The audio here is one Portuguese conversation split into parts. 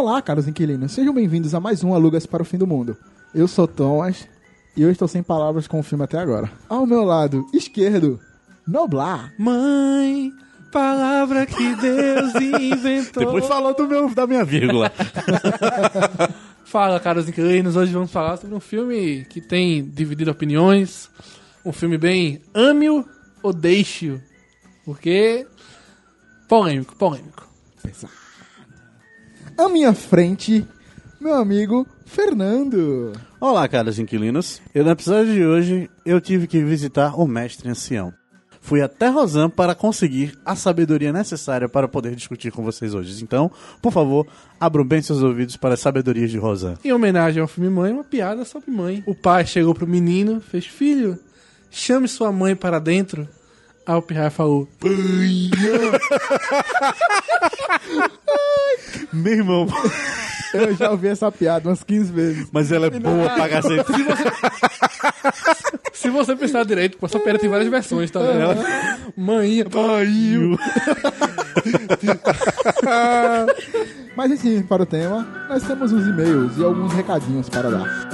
Olá, caros inquilinos, sejam bem-vindos a mais um Alugas para o Fim do Mundo. Eu sou Thomas e eu estou sem palavras com o filme até agora. Ao meu lado esquerdo, Noblar. Mãe, palavra que Deus inventou. Depois falou do meu, da minha vírgula. Fala, caros inquilinos. Hoje vamos falar sobre um filme que tem dividido opiniões. Um filme bem ame-o ou deixe-o. Porque. polêmico, polêmico. À minha frente, meu amigo Fernando. Olá, caros inquilinos. Eu, no episódio de hoje, eu tive que visitar o mestre ancião. Fui até Rosan para conseguir a sabedoria necessária para poder discutir com vocês hoje. Então, por favor, abram bem seus ouvidos para as sabedorias de Rosan. Em homenagem ao filme Mãe, uma piada sobre mãe. O pai chegou pro menino, fez: Filho, chame sua mãe para dentro. O Pirraia falou: Meu irmão, Eu já ouvi essa piada umas 15 vezes. mas ela é boa pra cacete. Se você pensar direito, essa piada tem várias versões, tá vendo? Mãinha, Pariu. Mas assim, para o tema, nós temos uns e-mails e alguns recadinhos para dar.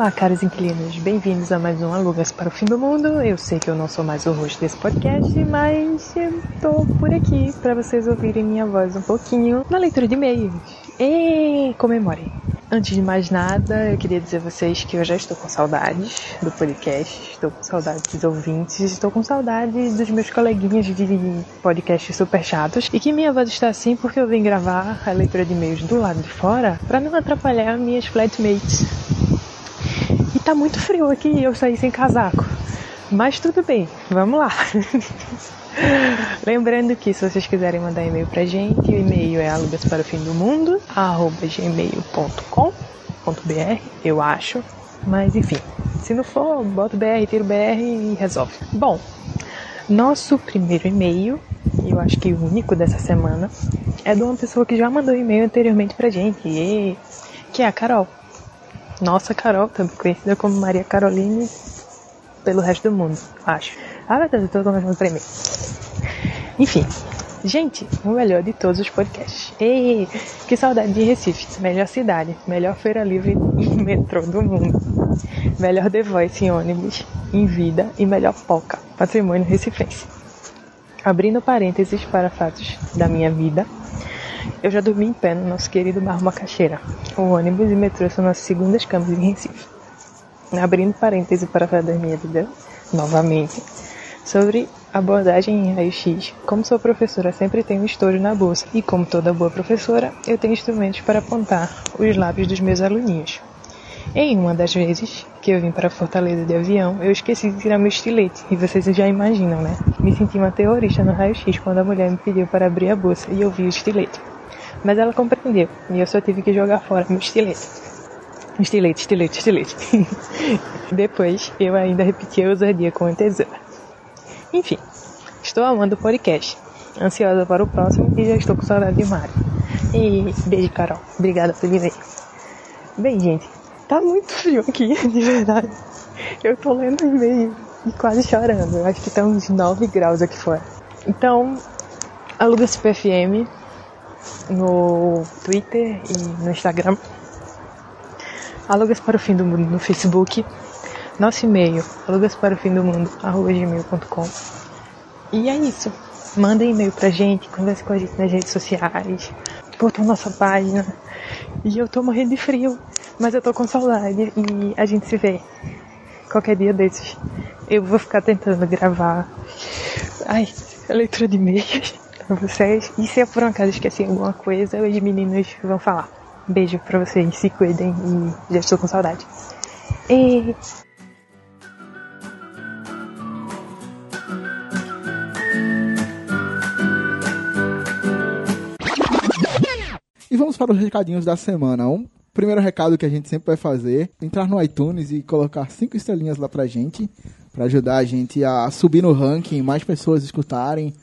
Olá, caros inquilinos, bem-vindos a mais um Alugas para o Fim do Mundo. Eu sei que eu não sou mais o host desse podcast, mas tô por aqui para vocês ouvirem minha voz um pouquinho na leitura de e-mails. E comemorem! Antes de mais nada, eu queria dizer a vocês que eu já estou com saudades do podcast, estou com saudades dos ouvintes, estou com saudades dos meus coleguinhas de podcast super chatos e que minha voz está assim porque eu vim gravar a leitura de e-mails do lado de fora para não atrapalhar minhas flatmates. E tá muito frio aqui e eu saí sem casaco. Mas tudo bem, vamos lá. Lembrando que se vocês quiserem mandar e-mail pra gente, o e-mail é alugas para o fim do mundo, gmail.com.br, eu acho. Mas enfim, se não for, bota o BR, tira o BR e resolve. Bom, nosso primeiro e-mail, e eu acho que o único dessa semana, é de uma pessoa que já mandou e-mail anteriormente pra gente, e- que é a Carol. Nossa Carol, também conhecida como Maria Caroline pelo resto do mundo, acho. Ah, meu Deus, eu tô começando a tremer. Enfim, gente, o melhor de todos os podcasts. Ei, que saudade de Recife. Melhor cidade, melhor feira livre e metrô do mundo. Melhor The Voice em ônibus, em vida e melhor poca, patrimônio recifense. Abrindo parênteses para fatos da minha vida, eu já dormi em pé no nosso querido Barro Macaxeira. O ônibus e metrô são nossas segundas camas em Recife. Abrindo parênteses para falar da minha vida, novamente, sobre abordagem em raio-x. Como sou professora, sempre tenho um estojo na bolsa. E como toda boa professora, eu tenho instrumentos para apontar os lábios dos meus aluninhos. Em uma das vezes que eu vim para Fortaleza de avião, eu esqueci de tirar meu estilete. E vocês já imaginam, né? Me senti uma terrorista no raio-x quando a mulher me pediu para abrir a bolsa e eu vi o estilete. Mas ela compreendeu e eu só tive que jogar fora meu estilete. Estilete, estilete, estilete. Depois eu ainda repeti a ousadia com a tesoura. Enfim, estou amando o podcast. Ansiosa para o próximo e já estou com saudade de Mário. E beijo, Carol. Obrigada pelo e-mail. Bem, gente, tá muito frio aqui, de verdade. Eu tô lendo e-mail e quase chorando. Eu acho que tá uns 9 graus aqui fora. Então, aluga CPFM no Twitter e no Instagram. Alugas para o fim do mundo no Facebook. Nosso e-mail, alugas para o fim do mundo, gmail.com. E é isso. Manda e-mail pra gente, converse com a gente nas redes sociais, curtam nossa página. E eu tô morrendo de frio, mas eu tô com saudade e a gente se vê qualquer dia desses. Eu vou ficar tentando gravar ai, a leitura de e-mails pra vocês. E se eu por um acaso esqueci alguma coisa, os meninos vão falar. Beijo pra vocês, se cuidem e já estou com saudade. E vamos para os recadinhos da semana. Um primeiro recado que a gente sempre vai fazer, entrar no iTunes e colocar cinco estrelinhas lá pra gente, pra ajudar a gente a subir no ranking, mais pessoas escutarem,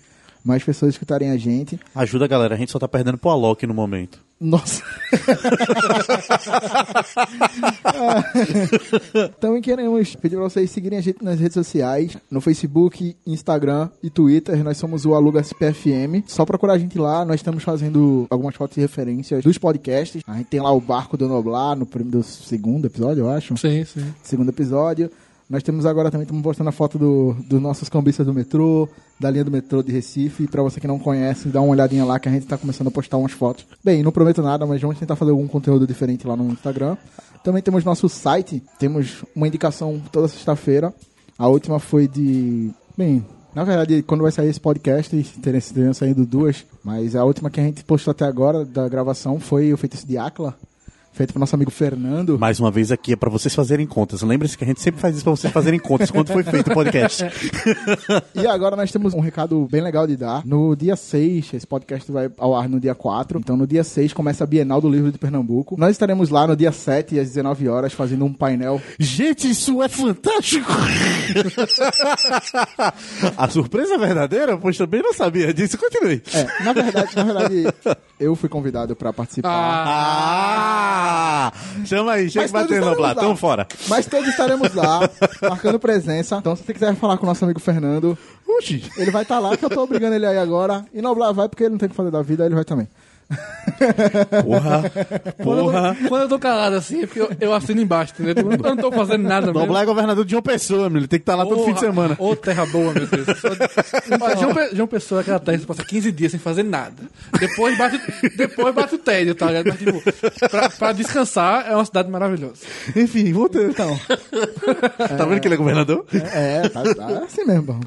mais pessoas escutarem a gente. Ajuda, galera. A gente só tá perdendo pro Alok no momento. Nossa. Também queremos pedir pra vocês seguirem a gente nas redes sociais, no Facebook, Instagram e Twitter. Nós somos o Alugas PFM. Só procurar a gente lá. Nós estamos fazendo algumas fotos e referências dos podcasts. A gente tem lá o Barco do Noblar no prim- do segundo episódio, eu acho. Sim, sim. Segundo episódio. Nós temos agora também, estamos postando a foto do- dos nossos cambistas do metrô, da linha do metrô de Recife. Pra você que não conhece, dá uma olhadinha lá que a gente tá começando a postar umas fotos. Bem, não prometo nada, mas vamos tentar fazer algum conteúdo diferente lá no Instagram. Também temos nosso site, temos uma indicação toda sexta-feira. A última foi de. Bem, na verdade, quando vai sair esse podcast, teriam saído duas, mas a última que a gente postou até agora da gravação foi o Feitiço de Acla, feito pro nosso amigo Fernando. Mais uma vez aqui é pra vocês fazerem contas. Lembre-se que a gente sempre faz isso pra vocês fazerem contas quando foi feito o podcast. E agora nós temos um recado bem legal de dar. No dia 6, esse podcast vai ao ar no dia 4. Então no dia 6 começa a Bienal do Livro de Pernambuco. Nós estaremos lá no dia 7 às 19 horas fazendo um painel. Gente, isso é fantástico! a surpresa é verdadeira? Pois também não sabia disso. Continue. É, na verdade, na verdade, eu fui convidado pra participar. Ah! Chama aí, chega todos no. Tamo fora. Mas todos estaremos lá, marcando presença. Então, se você quiser falar com o nosso amigo Fernando, Oxi. ele vai estar lá, que eu tô obrigando ele aí agora. E Noblar vai, porque ele não tem o que fazer da vida, ele vai também. Porra. Quando, Porra. eu tô, quando eu tô calado assim, é porque eu, eu assino embaixo, entendeu? Eu não tô fazendo nada mesmo. Noblar é governador de uma pessoa, meu. Ele tem que estar lá todo fim de semana. Ô, terra boa, meu Deus. Olha, João, Pe- João Pessoa é aquela terra que você passa 15 dias sem fazer nada. Depois bate, depois bate o tédio, tá ligado? Mas, tipo, pra, pra descansar, é uma cidade maravilhosa. Enfim, voltando. Então, Tá vendo que ele é governador? é, tá, tá assim mesmo, bom.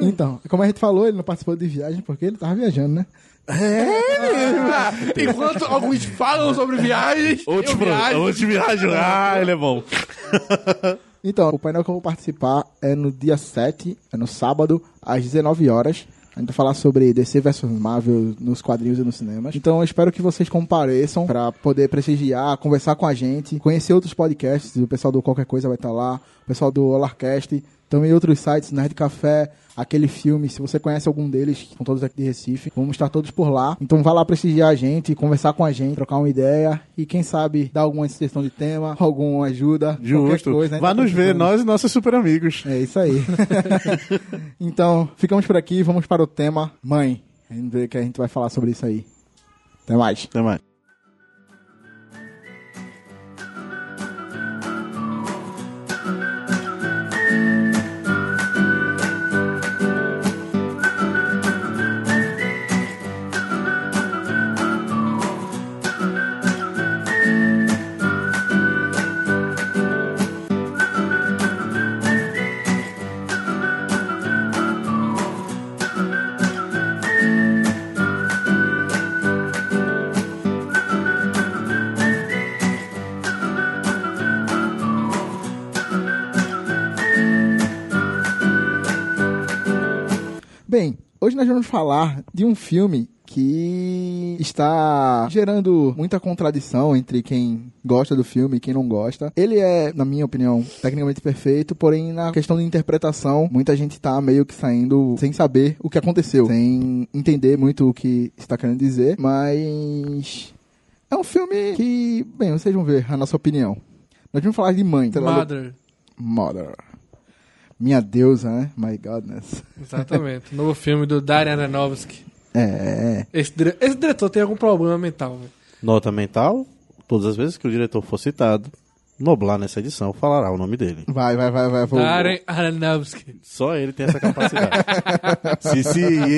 Então, como a gente falou, ele não participou de viagem porque ele tava viajando, né? Ah, enquanto alguns falam sobre viagens, Outros viajo. outros viajam. Ah, ele é bom. Então, o painel que eu vou participar é no dia 7, é no sábado, às 19 horas. A gente vai falar sobre DC vs Marvel nos quadrinhos e nos cinemas. Então eu espero que vocês compareçam para poder prestigiar, conversar com a gente, conhecer outros podcasts. O pessoal do Qualquer Coisa vai estar lá, o pessoal do Olarcast, também outros sites, Nerd Café, aquele filme. Se você conhece algum deles, são todos aqui de Recife, vamos estar todos por lá. Então vá lá prestigiar a gente, conversar com a gente, trocar uma ideia e quem sabe dar alguma sugestão de tema, alguma ajuda, qualquer Justo. coisa. né? Vá Tá nos ver, nós e nossos super amigos. É isso aí. então, ficamos por aqui, vamos para o tema mãe. Vamos ver o que a gente vai falar sobre isso aí. Até mais. Até mais. Bem, hoje nós vamos falar de um filme que está gerando muita contradição entre quem gosta do filme e quem não gosta. Ele é, na minha opinião, tecnicamente perfeito, porém na questão de interpretação, muita gente tá meio que saindo sem saber o que aconteceu, sem entender muito o que está querendo dizer, mas é um filme que, bem, vocês vão ver a nossa opinião. Nós vamos falar de Mãe. Mother. Mother. Minha deusa, né? My godness. Exatamente. Novo filme do Darren Aronofsky. É, Esse, dire- esse diretor tem algum problema mental, velho. Nota mental: todas as vezes que o diretor for citado, Noblar nessa edição falará o nome dele. vai, vai, vai, vai. Vou, Darren Aronofsky. Só ele tem essa capacidade. CCA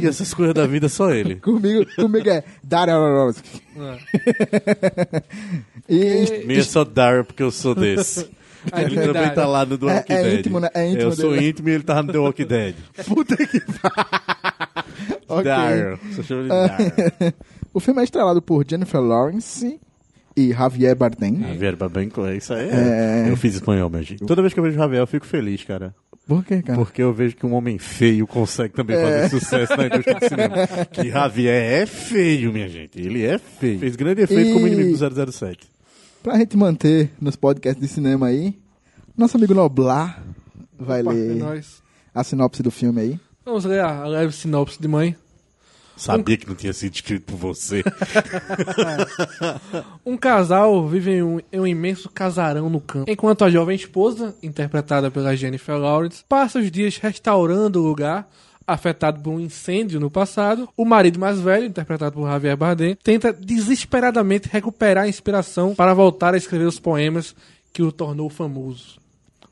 e essas coisas da vida, só ele. Comigo, comigo é Daria Aronofsky. É. E Minha é só Daryl, porque eu sou desse. Ah, Ele é também tá lá no The É- Walking é Dead. íntimo, né? É íntimo Eu sou dele. íntimo e ele tava no The Walking Dead. puta que Ok. Daryl. Só chama de Daryl. O filme é estrelado por Jennifer Lawrence e Javier Bardem. Javier é isso aí. É. Eu fiz espanhol, meu gente. Toda vez que eu vejo Javier, eu fico feliz, cara. Por quê, cara? Porque eu vejo que um homem feio consegue também fazer sucesso na indústria do cinema. Que Javier é feio, minha gente. Ele é feio. Fez grande efeito E- como inimigo do 007. Pra gente manter nos podcasts de cinema aí, nosso amigo Noblar vai Opa, é ler nóis. a sinopse do filme aí. Vamos ler a leve sinopse de mãe. Sabia que não tinha sido escrito por você. Um casal vive em um, em um imenso casarão no campo, enquanto a jovem esposa, interpretada pela Jennifer Lawrence, passa os dias restaurando o lugar afetado por um incêndio no passado. O marido mais velho, interpretado por Javier Bardem, tenta desesperadamente recuperar a inspiração para voltar a escrever os poemas que o tornou famoso.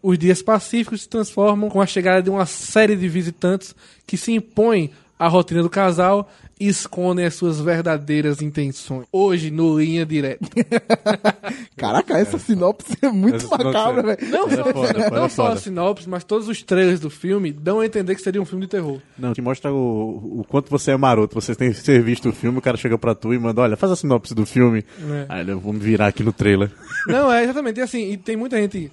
Os dias pacíficos se transformam com a chegada de uma série de visitantes que se impõem à rotina do casal escondem as suas verdadeiras intenções. Hoje, no Linha Direta. Caraca, essa sinopse é muito Essa macabra, é- velho. Não, É só, foda, não foda, só a sinopse, mas todos os trailers do filme dão a entender que seria um filme de terror. Não, que mostra o, o quanto você é maroto. Você tem que ter visto o filme, o cara chega pra tu e manda, olha, faz a sinopse do filme. É. Aí eu vou me virar aqui no trailer. Não, é exatamente. E assim, e tem muita gente,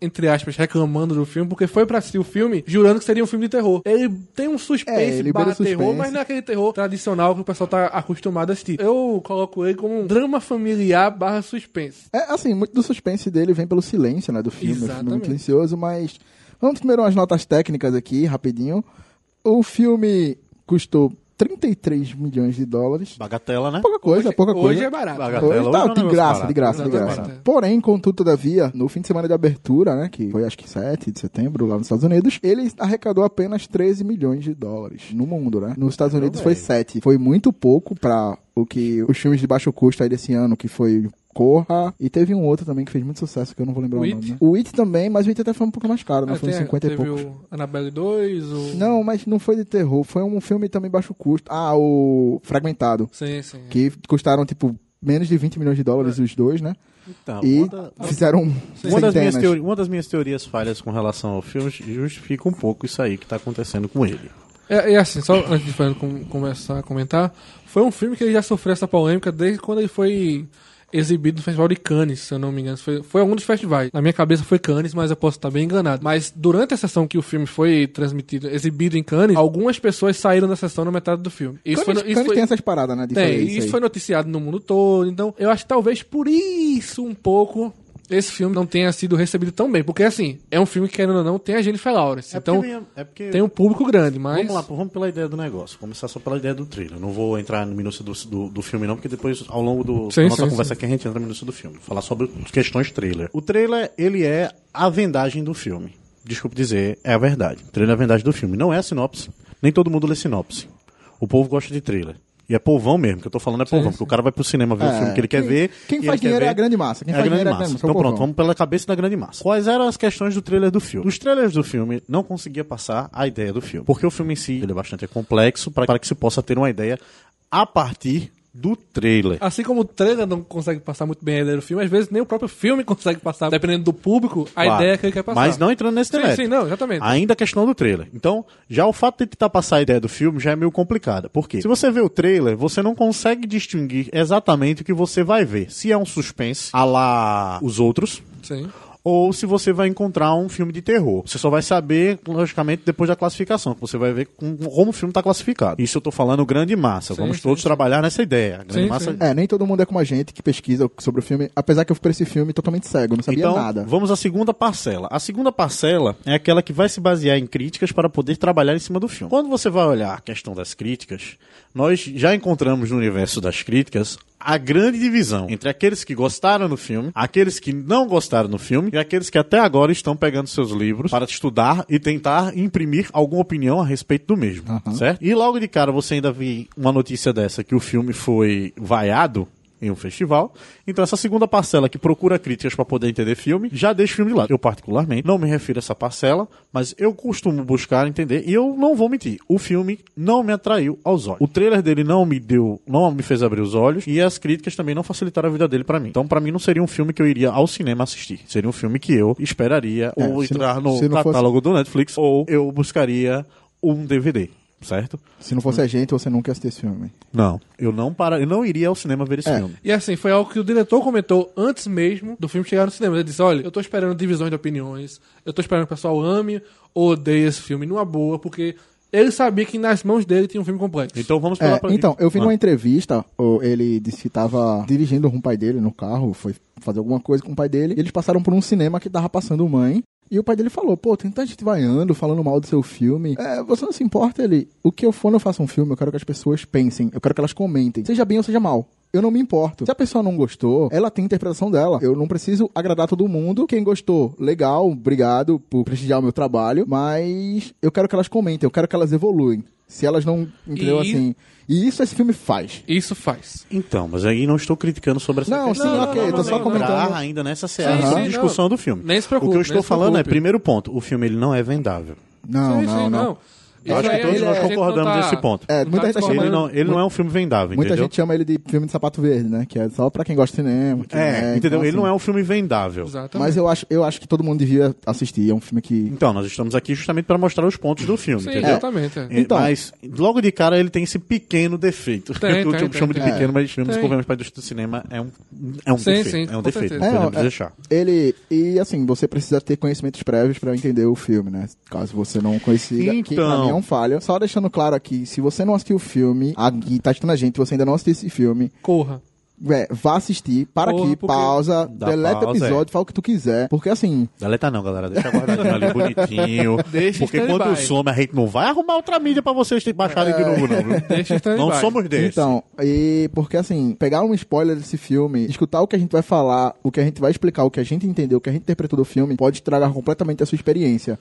entre aspas, reclamando do filme, porque foi pra assistir o filme jurando que seria um filme de terror. Ele tem um É, suspense ele barra beira terror, suspense. mas não é aquele terror tradicional que o pessoal tá acostumado a assistir. Eu coloco ele como um drama familiar barra suspense. É, assim, muito do suspense dele vem pelo silêncio, né, do filme. Filme é Exatamente. muito silencioso, mas... Vamos primeiro umas notas técnicas aqui, rapidinho. O filme custou 33 milhões de dólares. Bagatela, né? Pouca coisa, hoje, pouca hoje coisa. é barato. Bagatela. Hoje Hoje tá é um de graça, de graça, de Exatamente. graça. Porém, contudo, todavia, no fim de semana de abertura, né, que foi acho que 7 de setembro lá nos Estados Unidos, ele arrecadou apenas 13 milhões de dólares no mundo, né? Nos Estados Unidos foi velho. 7. Foi muito pouco pra o que os filmes de baixo custo aí desse ano, que foi Corra, e teve um outro também que fez muito sucesso, que eu não vou lembrar O o, nome. Né? O It também, mas o It até foi um pouco mais caro, né? Ah, Foi uns tem- 50 e teve poucos. o Annabelle 2, o... Não, mas não foi de terror, foi um filme também baixo custo. Ah, o Fragmentado, Sim, sim. que custaram, tipo, menos de 20 milhões de dólares os dois, né? Então, E da- fizeram uma das minhas teori- uma das minhas teorias falhas com relação ao filme justifica um pouco isso aí que tá acontecendo com ele. É, e assim, só antes de Fernando começar a comentar, foi um filme que ele já sofreu essa polêmica desde quando ele foi exibido no Festival de Cannes, se eu não me engano. Foi, foi algum dos festivais. Na minha cabeça foi Cannes, mas eu posso estar bem enganado. Mas durante a sessão que o filme foi transmitido, exibido em Cannes, algumas pessoas saíram da sessão na metade do filme. Isso Cannes, foi, isso Cannes foi- tem essas paradas, né? de tem, isso aí. foi noticiado no mundo todo. Então, eu acho que talvez por isso um pouco esse filme não tenha sido recebido tão bem. Porque, assim, é um filme que, querendo ou não, tem a Jennifer Lawrence. É então, minha- é porque- tem um público grande, mas... Vamos lá, vamos pela ideia do negócio. Começar só pela ideia do trailer. Não vou entrar no minúcio do, do, do filme, não, porque depois, ao longo do, Sim, da nossa sim, conversa sim. aqui, a gente entra no minúcio do filme. Falar sobre questões trailer. O trailer, ele é a vendagem do filme. Desculpe dizer, é a verdade. O trailer é a vendagem do filme. Não é a sinopse. Nem todo mundo lê sinopse. O povo gosta de trailer. E é povão mesmo, que eu tô falando é povão, porque o cara vai pro cinema ver o É, filme que ele quer quem- ver. quem faz dinheiro é a grande massa. Quem é a grande dinheiro é a massa. grande massa. Então É o pronto, vamos pela cabeça da grande massa. Quais eram as questões do trailer do filme? Os trailers do filme não conseguia passar a ideia do filme. Porque o filme em si ele é bastante complexo para que se possa ter uma ideia a partir do trailer. Assim como o trailer não consegue passar muito bem a ideia do filme, às vezes nem o próprio filme consegue passar, dependendo do público, a Claro. ideia que ele quer passar. Mas não entrando nesse Sim, sim, não, exatamente. Ainda a questão do trailer. Então, já o fato de tentar passar a ideia do filme já é meio complicado. Por quê? Se você vê o trailer, você não consegue distinguir exatamente o que você vai ver. Se é um suspense, a lá os outros, Sim. Ou se você vai encontrar um filme de terror. Você só vai saber, logicamente, depois da classificação, que você vai ver com- como o filme está classificado. Isso eu tô falando grande massa. Sim, Vamos sim, todos sim. trabalhar nessa ideia. Grande Sim, massa sim. É, nem todo mundo é como a gente que pesquisa sobre o filme, apesar que eu fui pra esse filme totalmente cego, não sabia Então, nada. vamos à segunda parcela. A segunda parcela é aquela que vai se basear em críticas para poder trabalhar em cima do filme. Quando você vai olhar a questão das críticas, nós já encontramos no universo das críticas a grande divisão entre aqueles que gostaram do filme, aqueles que não gostaram do filme e aqueles que até agora estão pegando seus livros para estudar e tentar imprimir alguma opinião a respeito do mesmo, certo? E logo de cara você ainda vi uma notícia dessa que o filme foi vaiado em um festival. Então essa segunda parcela que procura críticas para poder entender filme, já deixa o filme de lado. Eu particularmente não me refiro a essa parcela, mas eu costumo buscar entender e eu não vou mentir. O filme não me atraiu aos olhos. O trailer dele não me deu, não me fez abrir os olhos e as críticas também não facilitaram a vida dele para mim. Então para mim não seria um filme que eu iria ao cinema assistir. Seria um filme que eu esperaria É, ou se não- entrar no não fosse- catálogo do Netflix ou eu buscaria um DVD. Certo? Se não fosse a gente, você nunca ia assistir esse filme. Não. Eu não para, eu não iria ao cinema ver esse É. filme. E assim, foi algo que o diretor comentou antes mesmo do filme chegar no cinema. Ele disse: Olha, eu tô esperando divisões de opiniões, eu tô esperando que o pessoal ame ou odeie esse filme numa boa, porque ele sabia que nas mãos dele tinha um filme complexo. Então vamos É, pela pra- então, eu vi Ah. numa entrevista, ele disse que tava dirigindo com o pai dele no carro, foi fazer alguma coisa com o pai dele, e eles passaram por um cinema que tava passando mãe, e o pai dele falou, pô, tem tanta gente vaiando, falando mal do seu filme, é, você não se importa, ele, o que eu for, eu faço um filme, eu quero que as pessoas pensem, eu quero que elas comentem, seja bem ou seja mal. Eu não me importo. Se a pessoa não gostou, ela tem a interpretação dela. Eu não preciso agradar todo mundo. Quem gostou, legal, obrigado por prestigiar o meu trabalho. Mas eu quero que elas comentem, eu quero que elas evoluem. Se elas não. Entendeu E- assim? E isso esse filme faz. Isso faz. Então, mas aí não estou criticando sobre essa Não, questão. sim, ok, Não, tô não, só não, comentando. entrar ainda nessa seara Sim, de sim, discussão não. do filme. Nem se preocupe, o que eu estou falando é, preocupe. primeiro ponto, o filme ele não é vendável. Não, Sim, não, sim, não. Eu acho que todos nós gente não concordamos tá- nesse ponto. É, não muita gente tá discordando. Ele não, ele não é um filme vendável, Muita gente chama ele de filme de sapato verde, né? Que é só pra quem gosta de cinema. que É, então, entendeu? ele assim, não é um filme vendável. Exatamente. Mas eu acho, eu acho que todo mundo devia assistir. É um filme que. Então, nós estamos aqui justamente para mostrar os pontos do filme, Sim, entendeu? exatamente. é. É, Então. Mas, logo de cara, ele tem esse pequeno defeito. Tem, que eu tem, chamo tem, de pequeno, mas filmes convenhamos para a indústria do cinema é um, é um Sim, defeito. sim, é um defeito, certeza. não podemos é, deixar. Ele. E assim, você precisa ter conhecimentos prévios pra entender o filme, né? Caso você não consiga. Então. É um falho. Só deixando claro aqui, se você não assistiu o filme, aqui tá assistindo a gente, você ainda não assistiu esse filme, Corra. é, vá assistir, para Porra, aqui, porque- pausa, Dá deleta o pausa, episódio, fala o que tu quiser. Porque assim, Deleta não, galera. Deixa guardadinho ali, bonitinho. Deixa porque quando some, a gente não vai arrumar outra mídia pra vocês baixarem de novo, não. viu? Deixa. Não somos desses. Então, e porque assim, pegar um spoiler desse filme, escutar o que a gente vai falar, o que a gente vai explicar, o que a gente entendeu, o que a gente interpretou do filme, pode estragar completamente a sua experiência.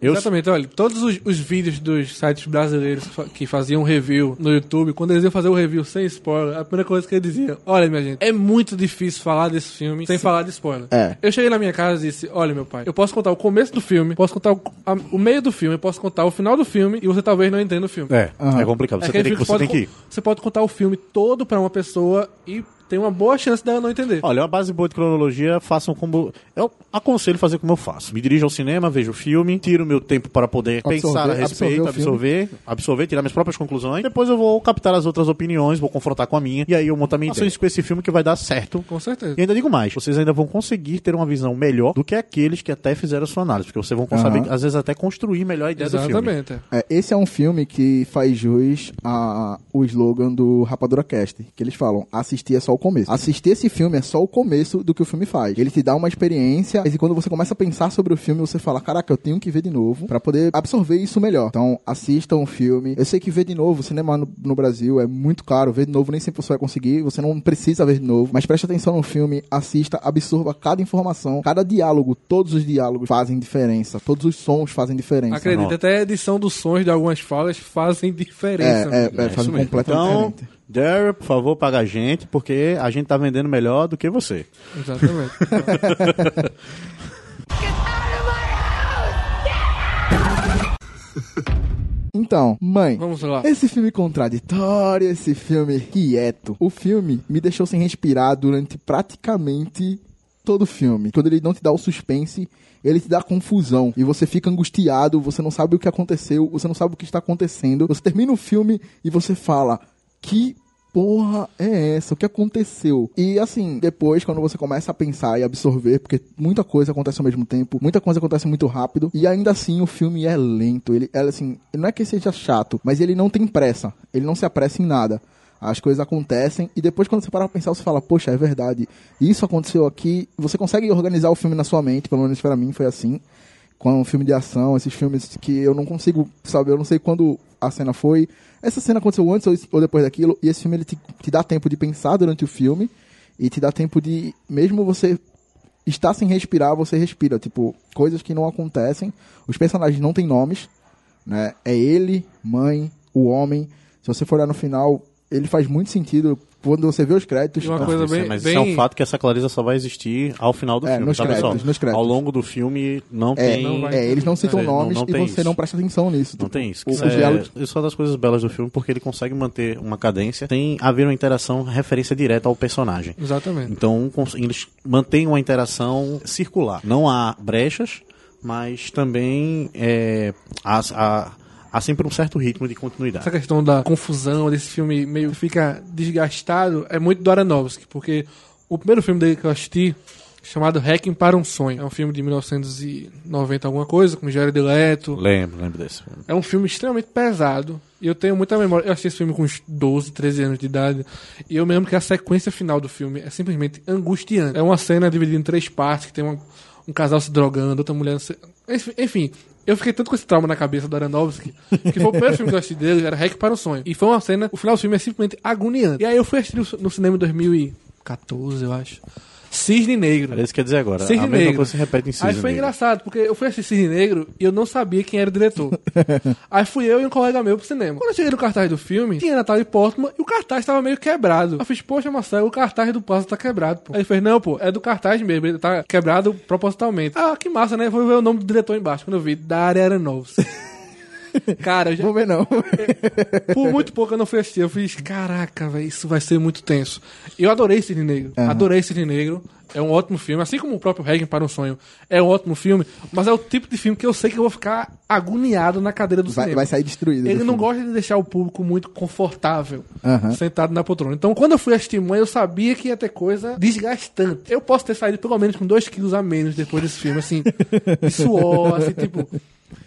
Eu, Exatamente, olha, todos os, os vídeos dos sites brasileiros que faziam review no YouTube, quando eles iam fazer o review sem spoiler, a primeira coisa que eles diziam, olha minha gente, é muito difícil falar desse filme sem falar de spoiler. É. Eu cheguei na minha casa e disse, olha meu pai, eu posso contar o começo do filme, posso contar o, a- o meio do filme, eu posso contar o final do filme e você talvez não entenda o filme. É, Aham. é complicado. Você, Aquele tem, que- você pode tem que ir. Você pode contar o filme todo pra uma pessoa e tem uma boa chance dela não entender. Olha, uma base boa de cronologia, façam como. Eu aconselho fazer como eu faço. Me dirijo ao cinema, vejo o filme, tiro meu tempo para poder Absorver- pensar a absorver respeito, o absorver, absorver, tirar minhas próprias conclusões. Depois eu vou captar as outras opiniões, vou confrontar com a minha. E aí eu monto a minha ideia. isso com esse filme que vai dar certo. Com certeza. E ainda digo mais, vocês ainda vão conseguir ter uma visão melhor do que aqueles que até fizeram sua análise, porque vocês vão Aham. saber, às vezes, até construir melhor a ideia do filme. Exatamente. é. É, esse é um filme que faz jus a o slogan do Rapadura Cast, que eles falam, assistir é só o começo. Assistir esse filme é só o começo do que o filme faz. Ele te dá uma experiência, e quando você começa a pensar sobre o filme, você fala, caraca, eu tenho que ver de novo pra poder absorver isso melhor. Então, assistam o filme. Eu sei que ver de novo, o cinema no, no Brasil é muito caro, ver de novo nem sempre você vai conseguir, você não precisa ver de novo, mas preste atenção no filme, assista, absorva cada informação, cada diálogo, todos os diálogos fazem diferença, todos os sons fazem diferença. Acredita, Não. até a edição dos sons de algumas falas fazem diferença. É, é, amigo. é, isso fazem completamente Então, diferente. Derry, por favor, paga a gente, porque a gente tá vendendo melhor do que você. Exatamente. Então, mãe, Vamos lá. esse filme contraditório, esse filme quieto. O filme me deixou sem respirar durante praticamente todo o filme. Quando ele não te dá o suspense, ele te dá confusão. E você fica angustiado, você não sabe o que aconteceu, você não sabe o que está acontecendo. Você termina o filme e você fala: Que porra é essa? O que aconteceu? E assim, depois, quando você começa a pensar e absorver, porque muita coisa acontece ao mesmo tempo, muita coisa acontece muito rápido, e ainda assim o filme é lento. Ele, ele assim, não é que seja chato, mas ele não tem pressa. Ele não se apressa em nada. As coisas acontecem e depois quando você para pra pensar, você fala, poxa, é verdade. Isso aconteceu aqui. Você consegue organizar o filme na sua mente, pelo menos pra mim foi assim com um filme de ação, esses filmes que eu não consigo saber, eu não sei quando a cena foi. Essa cena aconteceu antes ou- depois daquilo, e esse filme ele te, te dá tempo de pensar durante o filme e te dá tempo de, mesmo você estar sem respirar, você respira. Tipo, coisas que não acontecem. Os personagens não têm nomes, né? É ele, mãe, o homem. Se você for olhar no final, ele faz muito sentido quando você vê os créditos. E uma tá? coisa é- bem- mas bem- isso é um fato que essa clareza só vai existir ao final do É, filme, nos tá, créditos, pessoal? nos créditos. Ao longo do filme não É, tem... Não vai é, eles não citam É, não- nomes não e você isso. não presta atenção nisso. Não Tipo, tem isso. o- Isso os é, diálogos isso é uma das coisas belas do filme, porque ele consegue manter uma cadência sem haver uma interação, referência direta ao personagem. Exatamente. Então, eles mantêm uma interação circular. Não há brechas, mas também é, as- a, há sempre um certo ritmo de continuidade. Essa questão da confusão desse filme meio que fica desgastado é muito do Aronofsky, porque o primeiro filme dele que eu assisti, chamado Hacking para um Sonho, é um filme de 1990 alguma coisa, com Jared Leto. Lembro, lembro desse filme. É um filme extremamente pesado. E eu tenho muita memória. Eu assisti esse filme com uns 12, 13 anos de idade. E eu me lembro que a sequência final do filme é simplesmente angustiante. É uma cena dividida em três partes, que tem uma- um casal se drogando, outra mulher... Enfim, eu fiquei tanto com esse trauma na cabeça do Aronofsky, que foi o primeiro filme que eu assisti dele, era Hack para o Sonho. E foi uma cena... O final do filme é simplesmente agoniante. E aí eu fui assistir no cinema em 2014, eu acho. Cisne Negro. Era isso que eu ia dizer agora. Cisne a mesma Negro. coisa se repete em Cisne Aí foi Negro. engraçado, porque eu fui assistir Cisne Negro e eu não sabia quem era o diretor. Aí fui eu e um colega meu pro cinema. Quando eu cheguei no cartaz do filme, tinha Natalie Portman e o cartaz tava meio quebrado. Eu fiz, poxa, Marcelo, o cartaz do Plaza tá quebrado, pô. Aí ele fez, não, pô, é do cartaz mesmo, ele tá quebrado propositalmente. Ah, que massa, né? Vou ver o nome do diretor embaixo. Quando eu vi, Daria Aronofsky. Cara, eu já, Vou ver não. por muito pouco eu não fui assistir. Eu fiz, caraca, velho, isso vai ser muito tenso. E eu adorei Cisne Negro. Adorei Cisne Negro. É um ótimo filme. Assim como o próprio Reagan para um Sonho é um ótimo filme. Mas é o tipo de filme que eu sei que eu vou ficar agoniado na cadeira do Vai, cinema. vai sair destruído. Ele não filme. gosta de deixar o público muito confortável Aham. sentado na poltrona. Então, quando eu fui assistir Mãe, eu sabia que ia ter coisa desgastante. Eu posso ter saído pelo menos com 2 quilos a menos depois desse filme, assim, de suor, assim, tipo.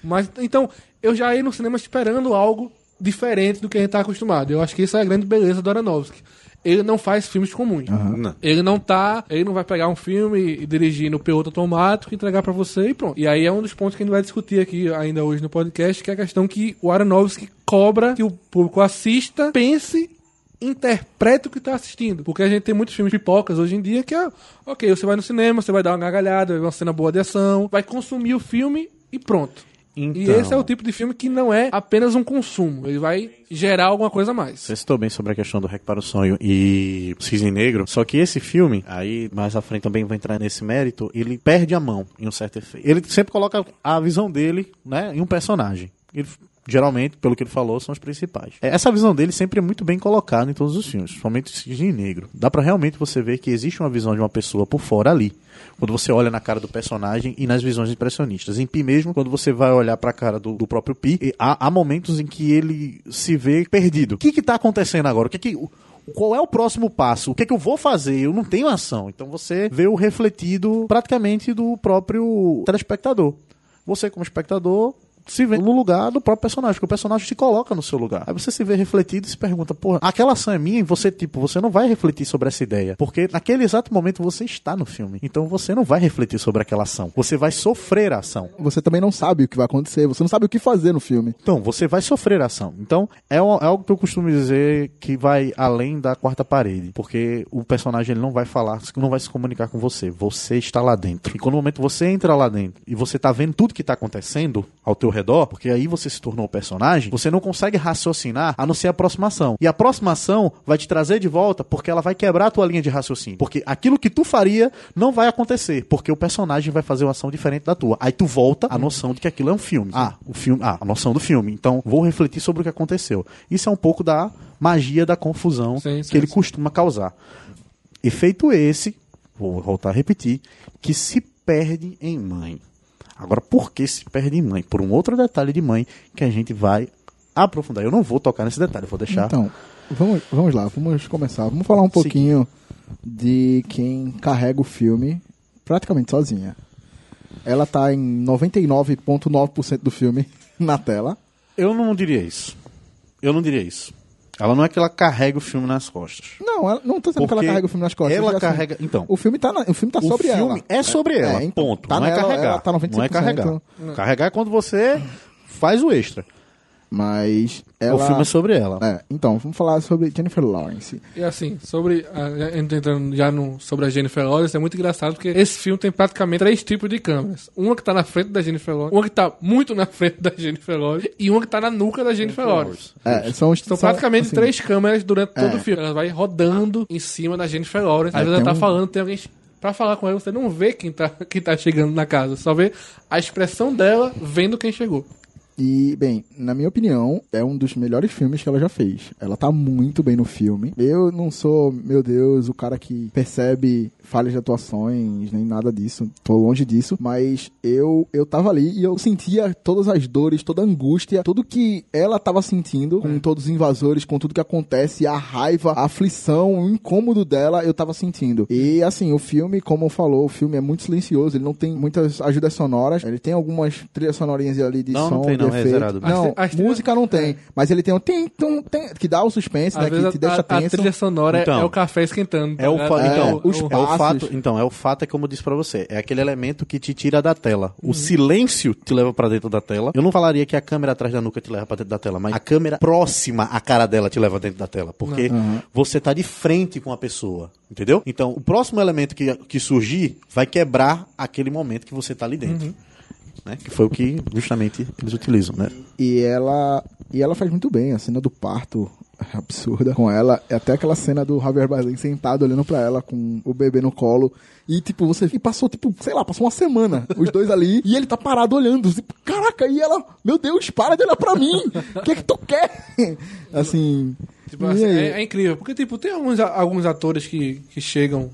Mas, então, eu já ia no cinema esperando algo diferente do que a gente tá acostumado. Eu acho que isso é a grande beleza do Aronofsky. Ele não faz filmes comuns. Não. Ele não tá. Ele não vai pegar um filme e dirigir no piloto automático, entregar pra você e pronto. E aí é um dos pontos que a gente vai discutir aqui ainda hoje no podcast, que é a questão que o Aronofsky cobra que o público assista, pense interprete o que tá assistindo. Porque a gente tem muitos filmes pipocas hoje em dia que é, ok, você vai no cinema, você vai dar uma gargalhada, vai ver uma cena boa de ação, vai consumir o filme e pronto. E Então. esse é o tipo de filme que não é apenas um consumo, ele vai gerar alguma coisa a mais. Você citou bem sobre a questão do Rec para o Sonho e Cisne Negro, só que esse filme, aí mais à frente também vou entrar nesse mérito, ele perde a mão em um certo efeito. Ele sempre coloca a visão dele, né, em um personagem. Ele, geralmente, pelo que ele falou, são os principais. É, Essa visão dele sempre é muito bem colocada em todos os filmes, principalmente Cisne Negro. Dá pra realmente você ver que existe uma visão de uma pessoa por fora ali. Quando você olha na cara do personagem e nas visões impressionistas. Em Pi mesmo, quando você vai olhar pra cara do, do próprio Pi, há, há momentos em que ele se vê perdido. O que que tá acontecendo agora? O que que... Qual é o próximo passo? O que é que eu vou fazer? Eu não tenho ação. Então você vê o refletido praticamente do próprio telespectador. Você, como espectador, se vê no lugar do próprio personagem, porque o personagem te coloca no seu lugar. Aí você se vê refletido e se pergunta, porra, aquela ação é minha e você, tipo, você não vai refletir sobre essa ideia. Porque naquele exato momento você está no filme. Então você não vai refletir sobre aquela ação. Você vai sofrer a ação. Você também não sabe o que vai acontecer, você não sabe o que fazer no filme. Então, você vai sofrer a ação. Então, é, é algo que eu costumo dizer que vai além da quarta parede. Porque o personagem ele não vai falar, não vai se comunicar com você. Você está lá dentro. E quando no momento você entra lá dentro e você tá vendo tudo que tá acontecendo ao teu redor, porque aí você se tornou o personagem, você não consegue raciocinar a não ser a aproximação. E a aproximação vai te trazer de volta porque ela vai quebrar a tua linha de raciocínio. Porque aquilo que tu faria não vai acontecer, porque o personagem vai fazer uma ação diferente da tua. Aí tu volta à noção de que aquilo é um filme. Ah, o filme, ah, a noção do filme. Então, vou refletir sobre o que aconteceu. Isso é um pouco da magia da confusão Sim, que sim, ele sim. costuma causar. Efeito esse, vou voltar a repetir, que se perde em mãe. Agora, por que se perde em mãe? Por um outro detalhe de mãe que a gente vai aprofundar. Eu não vou tocar nesse detalhe, vou deixar. Então, vamos, vamos lá, vamos começar. Vamos falar um pouquinho de quem carrega o filme praticamente sozinha. Ela tá em 99,9% do filme na tela. Eu não diria isso. Eu não diria isso. Ela não é que ela carrega o filme nas costas. Não, ela, não tô dizendo que ela carrega o filme nas costas. ela assim, carrega- então. O filme tá, na- o filme tá o sobre filme ela. é sobre ela, então, ponto. tá não é carregar. Ela tá 95%. não é carregar. Carregar é quando você faz o extra. Mas ela... O filme é sobre ela. É, então, vamos falar sobre Jennifer Lawrence. E assim, sobre. A, entrando já no, sobre a Jennifer Lawrence, é muito engraçado porque esse filme tem praticamente três tipos de câmeras. Uma que tá na frente da Jennifer Lawrence, uma que tá muito na frente da Jennifer Lawrence e uma que tá na nuca da Jennifer Lawrence. É, são, São praticamente assim, três câmeras durante todo É. o filme. Ela vai rodando em cima da Jennifer Lawrence. Às vezes ela tá um- falando, tem alguém. Pra falar com ela, você não vê quem tá, quem tá chegando na casa. Só vê a expressão dela vendo quem chegou. E, bem, na minha opinião, é um dos melhores filmes que ela já fez. Ela tá muito bem no filme. Eu não sou, meu Deus, o cara que percebe falhas de atuações, nem nada disso. Tô longe disso. Mas eu, eu tava ali e eu sentia todas as dores, toda a angústia, tudo que ela tava sentindo com todos os invasores, com tudo que acontece, a raiva, a aflição, o incômodo dela, eu tava sentindo. E assim, o filme, como falou, o filme é muito silencioso, ele não tem muitas ajudas sonoras, ele tem algumas trilhas sonorinhas ali de Não, som, não tem de não, é zerado. Não, As- as música não tem, mas ele tem um tem, tum, tem, que dá o suspense, Às né, que te a, deixa a, a tenso. trilha sonora é- Então, é o café esquentando. tá É o, fa- É, então, os é o fato, então, é o fato é como eu disse pra você, é aquele elemento que te tira da tela. Uhum. O silêncio te leva pra dentro da tela. Eu não falaria que a câmera atrás da nuca te leva pra dentro da tela, mas a câmera próxima à cara dela te leva dentro da tela, porque Uhum. você tá de frente com a pessoa, entendeu? Então, o próximo elemento que, que surgir vai quebrar aquele momento que você tá ali dentro. Uhum. Né? Que foi o que justamente eles utilizam, né? E ela e ela faz muito bem, a cena do parto é absurda com ela, é até aquela cena do Javier Bardem sentado olhando pra ela com o bebê no colo e tipo, você e passou tipo, sei lá, passou uma semana os dois ali e ele tá parado olhando, tipo, caraca, e ela, meu Deus, para de olhar pra mim. O que é que tu quer? Assim, Tipo, assim, é, é incrível, porque tipo, tem alguns, alguns atores que, que chegam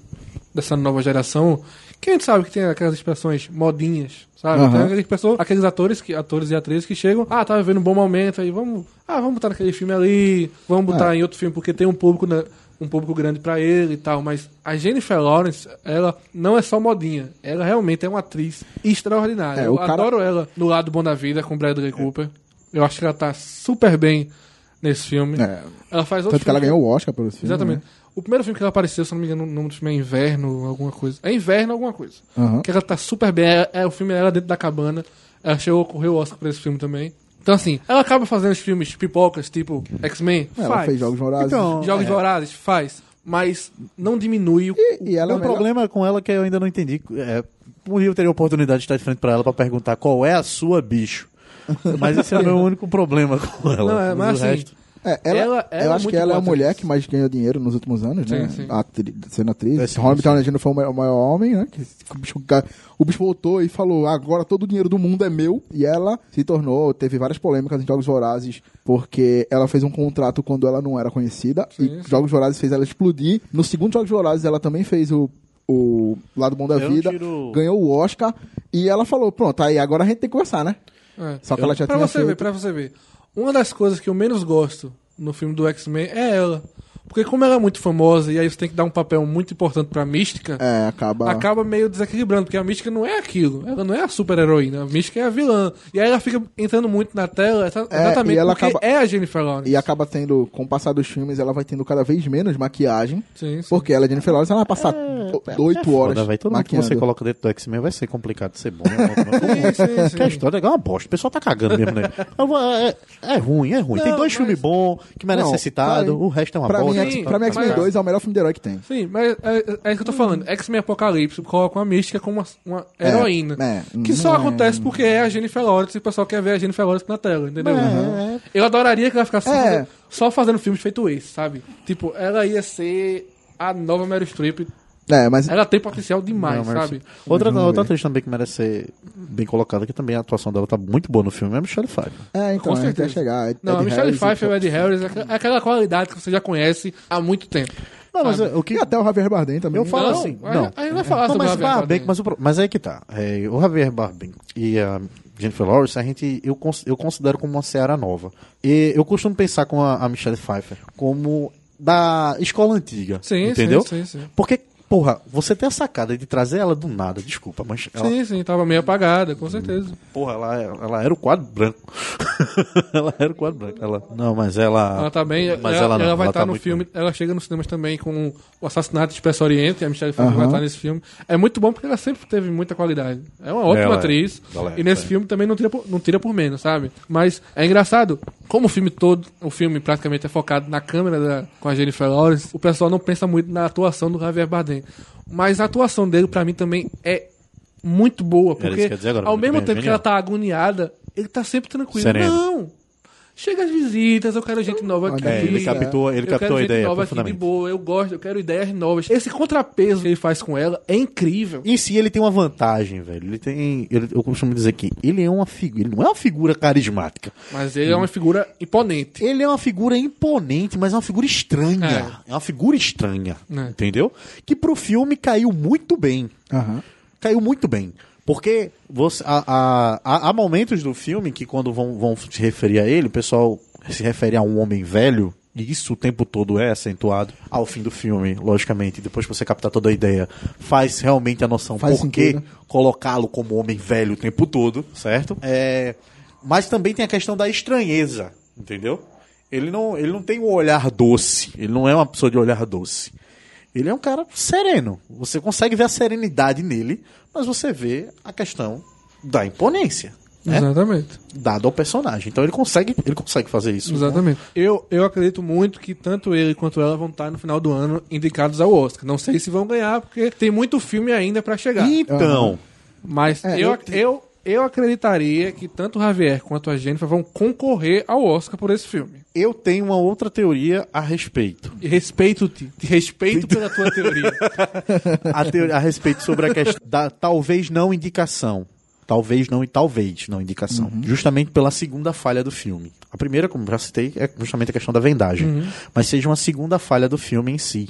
dessa nova geração que a gente sabe que tem aquelas expressões modinhas, sabe? Tem aqueles, pessoas, aqueles atores, que, atores e atrizes que chegam, ah, tá vivendo um bom momento aí, vamos, ah, vamos botar naquele filme ali, vamos botar É. em outro filme porque tem um público, né, um público grande pra ele e tal, mas a Jennifer Lawrence, ela não é só modinha, ela realmente é uma atriz extraordinária. É, Eu cara- adoro ela no lado bom da vida com Bradley Cooper. Eu acho que ela tá super bem nesse filme. É. Ela faz outro tanto que ela ganhou o Oscar pelo filme. Exatamente. né? O primeiro filme que ela apareceu, se não me engano, o nome do filme é Inverno, alguma coisa. É Inverno, alguma coisa. Aham. Que ela tá super bem. É, é o filme ela dentro da cabana. Ela chegou a correr o Oscar por esse filme também. Então, assim, ela acaba fazendo os filmes pipocas, tipo X-Men. Ela faz. fez Jogos Vorazes. Então, Jogos é. Vorazes, faz. Mas não diminui o. E, e ela é o melhor- problema com ela é que eu ainda não entendi. É, um dia eu teria a oportunidade de estar de frente pra ela pra perguntar qual é a sua bicho. Mas esse é o meu único problema com ela. Não, é, mas o assim, resto- É, ela, Ela- ela eu é acho que muito ela é a mulher atriz. que mais ganhou dinheiro nos últimos anos, né? Sim, sim. Atri- sendo atriz. É, sim, Robert sim. Downey Jr. foi o maior, o maior homem, né? Que o bicho, o bicho voltou e falou: agora todo o dinheiro do mundo é meu. E ela se tornou, teve várias polêmicas em Jogos Vorazes, porque ela fez um contrato quando ela não era conhecida. Sim, e sim. Jogos Vorazes fez ela explodir. No segundo Jogos Vorazes, ela também fez o. O Lado Bom da Eu Vida, tiro- ganhou o Oscar e ela falou: Pronto, aí agora a gente tem que conversar, né? É. Só que ela já Pra tinha você ver, feito. pra você ver. Uma das coisas que eu menos gosto no filme do X-Men é ela. Porque como ela é muito famosa e aí você tem que dar um papel muito importante pra Mística, É, acaba. acaba meio desequilibrando, porque a Mística não é aquilo. Ela não é a super-heroína, a Mística é a vilã. E aí ela fica entrando muito na tela, É, exatamente e ela porque acaba- é a Jennifer Lawrence. E acaba tendo, com o passar dos filmes, ela vai tendo cada vez menos maquiagem. Sim, sim. Porque ela, Jennifer Lawrence, ela vai passar oito horas Foda, véi. Todo mundo que maquiando. você coloca dentro do X-Men vai ser complicado de ser bom. Né? Sim, sim, sim. Que a história é uma bosta. O pessoal tá cagando mesmo, né? É, é ruim, é ruim. Tem Não, dois mas- filmes bons que merecem Não, ser citado, o resto é uma bosta. X- pra mim, X-Men mas- 2 é o melhor filme de herói que tem. Sim, mas é, é isso que eu tô falando. X-Men Apocalipse coloca uma mística como uma, uma heroína. é, que só é- acontece porque é a Jennifer Lawrence e o pessoal quer ver a Jennifer Lawrence na tela, entendeu? Eu adoraria que ela ficasse só, É. fazendo, só fazendo filmes feito esse, sabe? Tipo, ela ia ser a nova Meryl Streep. É, mas Ela tem potencial demais, Não, sabe? Outra, outra atriz também que merece ser bem colocada, que também a atuação dela tá muito boa no filme, é a Michelle Pfeiffer. É, então, Com certeza. chegar. Ed Não, a Michelle Harris, Pfeiffer e o Ed Harris é aquela- é aquela qualidade que você já conhece há muito tempo. Não, mas o que E até o Javier Bardem também. Eu falo Não, assim, aí- não. aí vai falar Não, sobre mas, o Javier Bardem, mas, o mas é que tá. É, o Javier Bardem e a Jennifer Lawrence, a gente, eu, eu considero como uma seara nova. E eu costumo pensar com a, a Michelle Pfeiffer como da escola antiga. Sim, entendeu? sim, sim, sim. Porque, porra, você tem a sacada de trazer ela do nada, desculpa, mas ela, Sim, sim, tava meio apagada, com certeza. porra, ela, ela era o quadro branco. ela era o quadro branco. Ela, não, mas ela. Ela tá bem. Mas ela, ela não, ela vai estar tá no muito filme. Ela chega nos cinemas também com o Assassinato de Expresso Oriente. A Michelle Pfeiffer vai Aham. estar nesse filme. É muito bom porque ela sempre teve muita qualidade. É uma ótima é. atriz. É, e nesse é. filme também não tira, por, não tira por menos, sabe? Mas é engraçado. Como o filme todo, o filme praticamente é focado na câmera da- com a Jennifer Lawrence, o pessoal não pensa muito na atuação do Javier Bardem. Mas a atuação dele, pra mim, também é muito boa. Porque agora, ao mesmo tempo que ela tá agoniada, ele tá sempre tranquilo. Sereno. Não! Chega as visitas, eu quero gente nova aqui. É, ele captou, ele eu captou quero a gente ideia nova aqui de boa, eu gosto, eu quero ideias novas. Esse contrapeso que ele faz com ela é incrível. Em si, ele tem uma vantagem, velho. Ele tem. ele- eu costumo dizer que ele é uma figura. Ele não é uma figura carismática. Mas ele é uma figura imponente. Ele é uma figura imponente, mas é uma figura estranha. É, uma figura estranha. É. Entendeu? Que pro filme caiu muito bem. Aham. Caiu muito bem. Porque você, há, há- há- momentos do filme que, quando vão, vão se referir a ele, o pessoal se refere a um homem velho. E isso o tempo todo é acentuado ao fim do filme, logicamente. Depois que você captar toda a ideia, faz realmente a noção Faz por que sentido. colocá-lo como homem velho o tempo todo, certo? É, mas também tem a questão da estranheza, entendeu? Ele não, ele não tem um olhar doce, ele não é uma pessoa de olhar doce. Ele é um cara sereno. Você consegue ver a serenidade nele, mas você vê a questão da imponência, né? Exatamente. Dado ao personagem. Então ele consegue, ele consegue fazer isso. Exatamente. Eu, eu acredito muito que tanto ele quanto ela vão estar no final do ano indicados ao Oscar. Não sei se vão ganhar, porque tem muito filme ainda pra chegar. Então, Mas É, eu, eu- eu, eu acreditaria que tanto o Javier quanto a Jennifer vão concorrer ao Oscar por esse filme. eu tenho uma outra teoria a respeito. E respeito-te. Te respeito pela tua teoria. a, teoria, a respeito sobre a questão da talvez não indicação. Talvez não e talvez não indicação. Justamente pela segunda falha do filme. A primeira, como já citei, é justamente a questão da vendagem. Mas seja uma segunda falha do filme em si.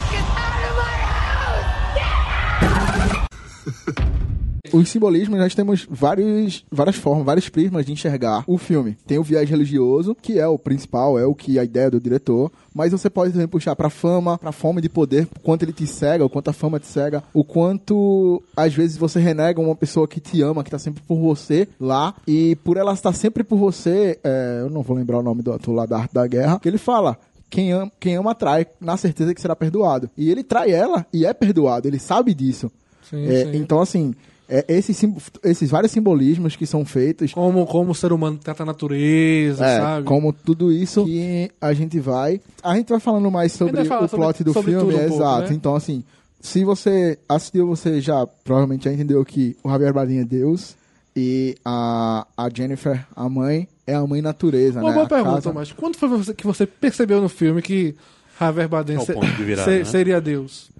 Os simbolismos, nós temos vários, várias formas, vários prismas de enxergar o filme. Tem o viés religioso, que é o principal, é o que a ideia do diretor, mas você pode também puxar pra fama, pra fome de poder, o quanto ele te cega, o quanto a fama te cega, o quanto às vezes você renega uma pessoa que te ama, que tá sempre por você lá, e por ela estar sempre por você, é, eu não vou lembrar o nome do ator lá da Arte da Guerra, que ele fala, quem ama, quem ama trai, na certeza que será perdoado. E ele trai ela e é perdoado, ele sabe disso. Sim, É, sim. Então, assim, é, esses, esses vários simbolismos que são feitos, Como, como o ser humano trata a natureza, é, sabe? como tudo isso que a gente vai. A gente vai falando mais sobre o sobre- plot do sobre filme, tudo um é pouco, exato. né? Então, assim, se você assistiu, você já provavelmente já entendeu que o Javier Bardem é Deus e a, a Jennifer, a mãe, é a mãe natureza, Uma né? boa A pergunta, casa- mas quando foi você- que você percebeu no filme que Javier Bardem É o se- ponto de virada, se- né? seria Deus?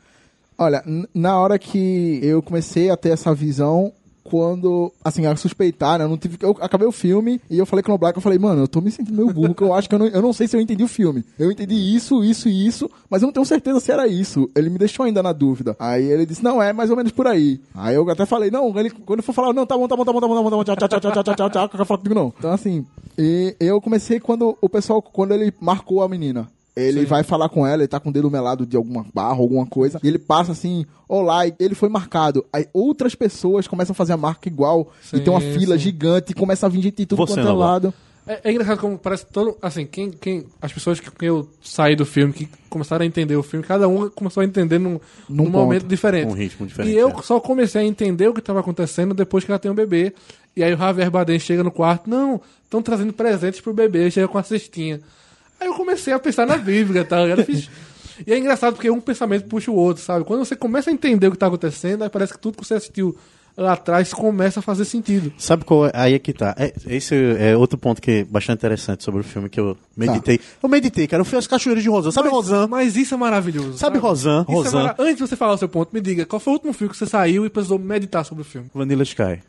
Olha, na hora que eu comecei a ter essa visão, quando, assim, a suspeitar, né? Eu, não tive, eu acabei o filme e eu falei com o Black, eu falei, mano, eu tô me sentindo meio burro, que eu acho que eu não, eu não sei se eu entendi o filme. Eu entendi isso, isso e isso, mas eu não tenho certeza se era isso. Ele me deixou ainda na dúvida. Aí ele disse, não, é mais ou menos por aí. Aí eu até falei, não, ele, quando ele for falar, não, tá bom, tá bom, tá bom, tá bom, tá bom, tá bom, tchau, tchau, tchau, tchau, tchau, tchau, tchau, tchau, quero falar comigo não. Então, assim, e eu comecei quando o pessoal, quando ele marcou a menina. Ele Sim. vai falar com ela, ele tá com o dedo melado de alguma barra, alguma coisa, e ele passa assim, olá, e ele foi marcado. Aí outras pessoas começam a fazer a marca igual, e Sim, tem uma fila sim. gigante, e começa a vir gente de tudo Você quanto é lado. É, é engraçado como parece todo. Assim, quem, quem, as pessoas que que eu saí do filme, que começaram a entender o filme, cada um começou a entender num, Num num momento ponto. diferente. Um ritmo diferente, E eu é. só comecei a entender o que estava acontecendo depois que ela tem um bebê. E aí o Javier Bardem chega no quarto, não, estão trazendo presentes pro bebê, chega com a cestinha. Aí eu comecei a pensar na Bíblia, tá? ligado? Fiz- E é engraçado porque um pensamento puxa o outro, sabe? Quando você começa a entender o que tá acontecendo, aí parece que tudo que você assistiu lá atrás começa a fazer sentido. Sabe qual é? Aí é que tá. É, esse é outro ponto que é bastante interessante sobre o filme que eu meditei. Eu meditei, cara. Eu fui às cachoeiras de Rosan. Sabe Rosan? Mas isso é maravilhoso. Sabe Rosan? Isso é Rosan. mara- Antes de você falar o seu ponto, me diga, qual foi o último filme que você saiu e precisou meditar sobre o filme? Vanilla Sky.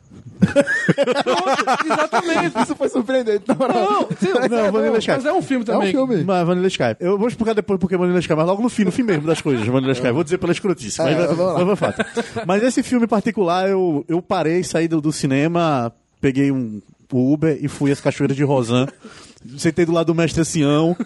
Exatamente. Isso foi surpreendente, na moral. Não, sim, Não, é, Vanilla Sky. Mas é um filme É um também. filme. Mas Vanilla Sky. Eu vou explicar depois porque Vanilla Sky, mas logo no fim, no fim mesmo das coisas, Vanilla Sky. Vou dizer pela escrotice, mas, É, mas fato. Mas esse filme em particular, eu, eu parei, saí do, do cinema, peguei um o Uber e fui às cachoeiras de Rosan. Sentei do lado do mestre Sião.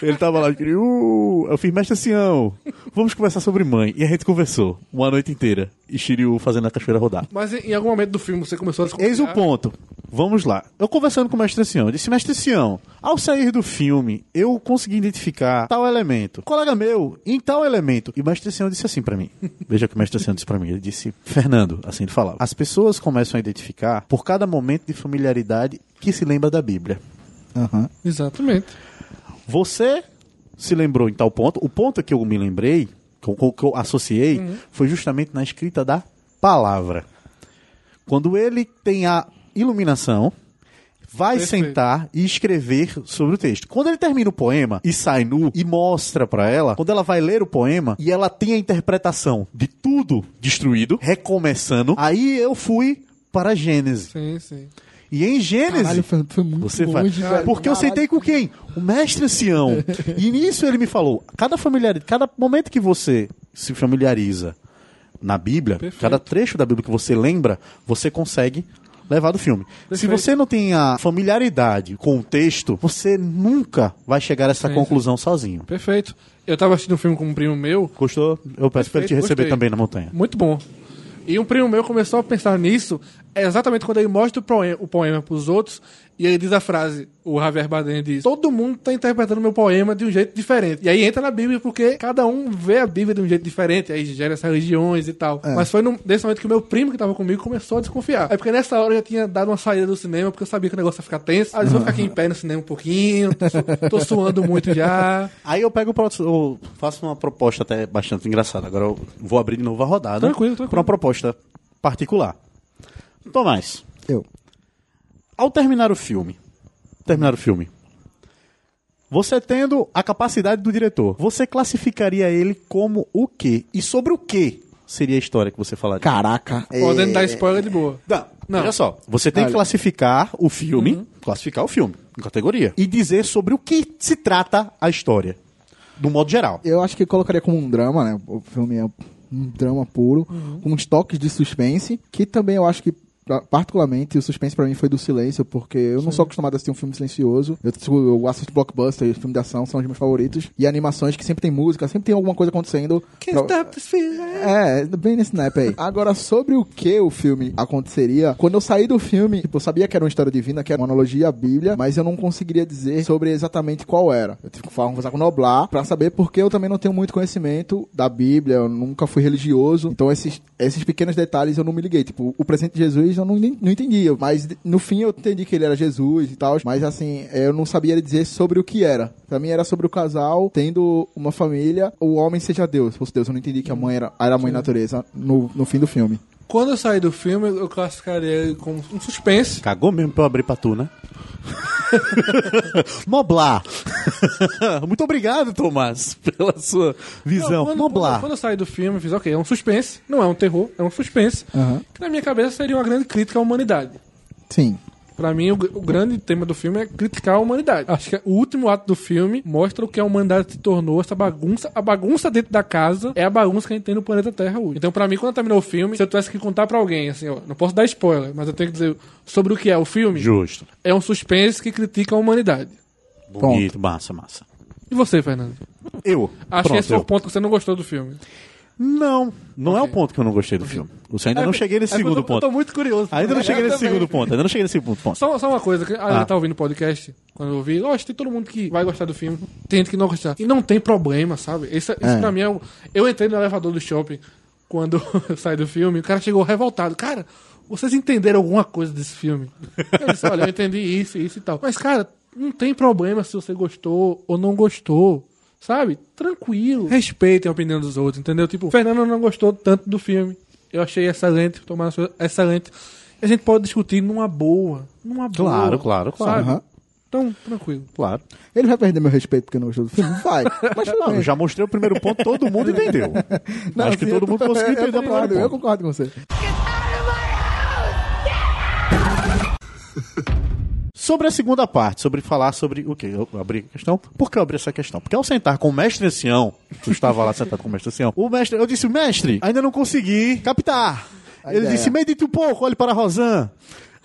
Ele tava lá, uh, eu fiz mestre Sião. Vamos conversar sobre mãe. E a gente conversou uma noite inteira. E Shiryu fazendo a cachoeira rodar. Mas em algum momento do filme você começou a desconfiar. Eis o ponto. Vamos lá. Eu conversando com o mestre Sião, eu disse, mestre Sião, ao sair do filme, eu consegui identificar tal elemento. Colega meu, em tal elemento. E o mestre Sião disse assim pra mim. Veja o que o mestre Sião disse pra mim. Ele disse, Fernando, assim ele falava. As pessoas começam a identificar por cada momento de familiaridade que se lembra da Bíblia. Aham. Exatamente. Você se lembrou em tal ponto. O ponto que eu me lembrei, que eu, que eu associei, foi justamente na escrita da palavra. Quando ele tem a iluminação, vai Perfeito. sentar e escrever sobre o texto. Quando ele termina o poema e sai nu e mostra pra ela, quando ela vai ler o poema e ela tem a interpretação de tudo destruído, recomeçando, aí eu fui para Gênesis. Sim, sim. E em Gênesis, Caralho, foi, muito você longe, velho. Porque eu Caralho. sentei com quem? O mestre ancião. e nisso ele me falou: cada familiar, cada momento que você se familiariza na Bíblia, Perfeito. cada trecho da Bíblia que você lembra, você consegue levar do filme. Se Perfeito. você não tem a familiaridade com o texto, você nunca vai chegar a essa Sim, conclusão sozinho. Perfeito. Eu tava assistindo um filme com um primo meu, Gostou? Eu peço pra ele te Perfeito, receber gostei. também na montanha. muito bom. E um primo meu começou a pensar nisso exatamente quando ele mostra o poema, o poema pros outros e ele diz a frase, o Javier Bardem diz, todo mundo tá interpretando meu poema de um jeito diferente. E aí entra na Bíblia porque cada um vê a Bíblia de um jeito diferente, aí gera essas religiões e tal. Mas foi num, nesse momento que o meu primo que tava comigo começou a desconfiar. É porque nessa hora eu já tinha dado uma saída do cinema porque eu sabia que o negócio ia ficar tenso. Aí eu vou ficar aqui em pé no cinema um pouquinho, tô, su- tô suando muito já. Aí eu pego, eu faço uma proposta até bastante engraçada. Agora eu vou abrir de novo a rodada. Tranquilo, tranquilo. Pra uma proposta particular. Tomás, Eu. Ao terminar o filme, terminar o filme, você tendo a capacidade do diretor, você classificaria ele como o quê? E sobre o quê seria a história que você falaria? Caraca. Podendo é- dar spoiler de boa. Não, Não. olha só. Você tem que Olha. classificar o filme, classificar o filme em categoria e dizer sobre o que se trata a história, do modo geral. Eu acho que colocaria como um drama, né? O filme é um drama puro, com uns toques de suspense, que também eu acho que particularmente o suspense pra mim foi do silêncio, porque eu não sou acostumado a assistir um filme silencioso. Eu, eu assisto blockbuster, filme de ação são os meus favoritos e animações que sempre tem música, sempre tem alguma coisa acontecendo. Can't Pra- stop this. É, bem nesse snap aí. Agora, sobre o que o filme aconteceria, quando eu saí do filme, tipo, eu sabia que era uma história divina, que era uma analogia à Bíblia, mas eu não conseguiria dizer sobre exatamente qual era. Eu tive que falar- conversar com o Noblar pra saber, porque eu também não tenho muito conhecimento da Bíblia, eu nunca fui religioso, então esses, esses pequenos detalhes eu não me liguei. Tipo, o presente de Jesus eu não, não entendia, mas no fim eu entendi que ele era Jesus e tal, mas assim, eu não sabia dizer sobre o que era. Pra mim era sobre o casal tendo uma família, o homem seja Deus, fosse Deus. Eu não entendi que a mãe era, era a mãe natureza no, no fim do filme. Quando eu saí do filme, eu classificaria ele como um suspense. Cagou mesmo pra eu abrir pra tu, né? Noblar. Muito obrigado, Tomás, pela sua visão. Não, quando, Noblar. quando, quando eu saí do filme, eu fiz, ok, é um suspense, não é um terror, é um suspense. Aham. Que na minha cabeça seria uma grande crítica à humanidade. Sim. Pra mim, o, o grande tema do filme é criticar a humanidade. Acho que o último ato do filme mostra o que a humanidade se tornou, essa bagunça. A bagunça dentro da casa é a bagunça que a gente tem no planeta Terra hoje. Então, pra mim, quando terminou o filme, se eu tivesse que contar pra alguém, assim, ó, não posso dar spoiler, mas eu tenho que dizer sobre o que é o filme, Justo. é um suspense que critica a humanidade. Bonito, massa, massa. E você, Fernando? Eu. Acho Pronto, que esse foi eu. o ponto que você não gostou do filme. Não, não é o ponto que eu não gostei do filme. Você ainda não cheguei nesse É segundo eu tô, Eu ponto. tô muito curioso. Ainda não Eu cheguei nesse também. segundo ponto. Ainda não cheguei nesse segundo ponto. Só, só uma coisa, que a Ah. gente tá ouvindo o podcast, quando eu ouvi, lógico, tem todo mundo que vai gostar do filme, tem gente que não gostar. E não tem problema, sabe? Isso, isso É. pra mim é um... Eu entrei no elevador do shopping quando eu saí do filme, o cara chegou revoltado. Cara, vocês entenderam alguma coisa desse filme? Eu disse, olha, eu entendi isso, isso e tal. Mas, cara, não tem problema se você gostou ou não gostou. Sabe? Tranquilo. Respeitem a opinião dos outros, entendeu? Tipo, o Fernando não gostou tanto do filme. Eu achei excelente, Tomás achou excelente. A gente pode discutir numa boa. Numa boa. Claro, claro, claro. Sabe? Aham. Então, tranquilo. Claro. Ele vai perder meu respeito porque não gostou do filme? Vai. Mas Não, eu já mostrei o primeiro ponto, todo mundo entendeu. Não, Acho que todo eu- mundo conseguiu eu entender o concordo, Eu concordo com você. Sobre a segunda parte, sobre falar sobre o quê? Eu abri a questão. Por que eu abri essa questão? Porque ao sentar com o mestre ancião, tu estava lá sentado com o mestre ancião, o mestre, eu disse, mestre, ainda não consegui captar. A Ele ideia. disse, medite um pouco, olhe para a Rosan.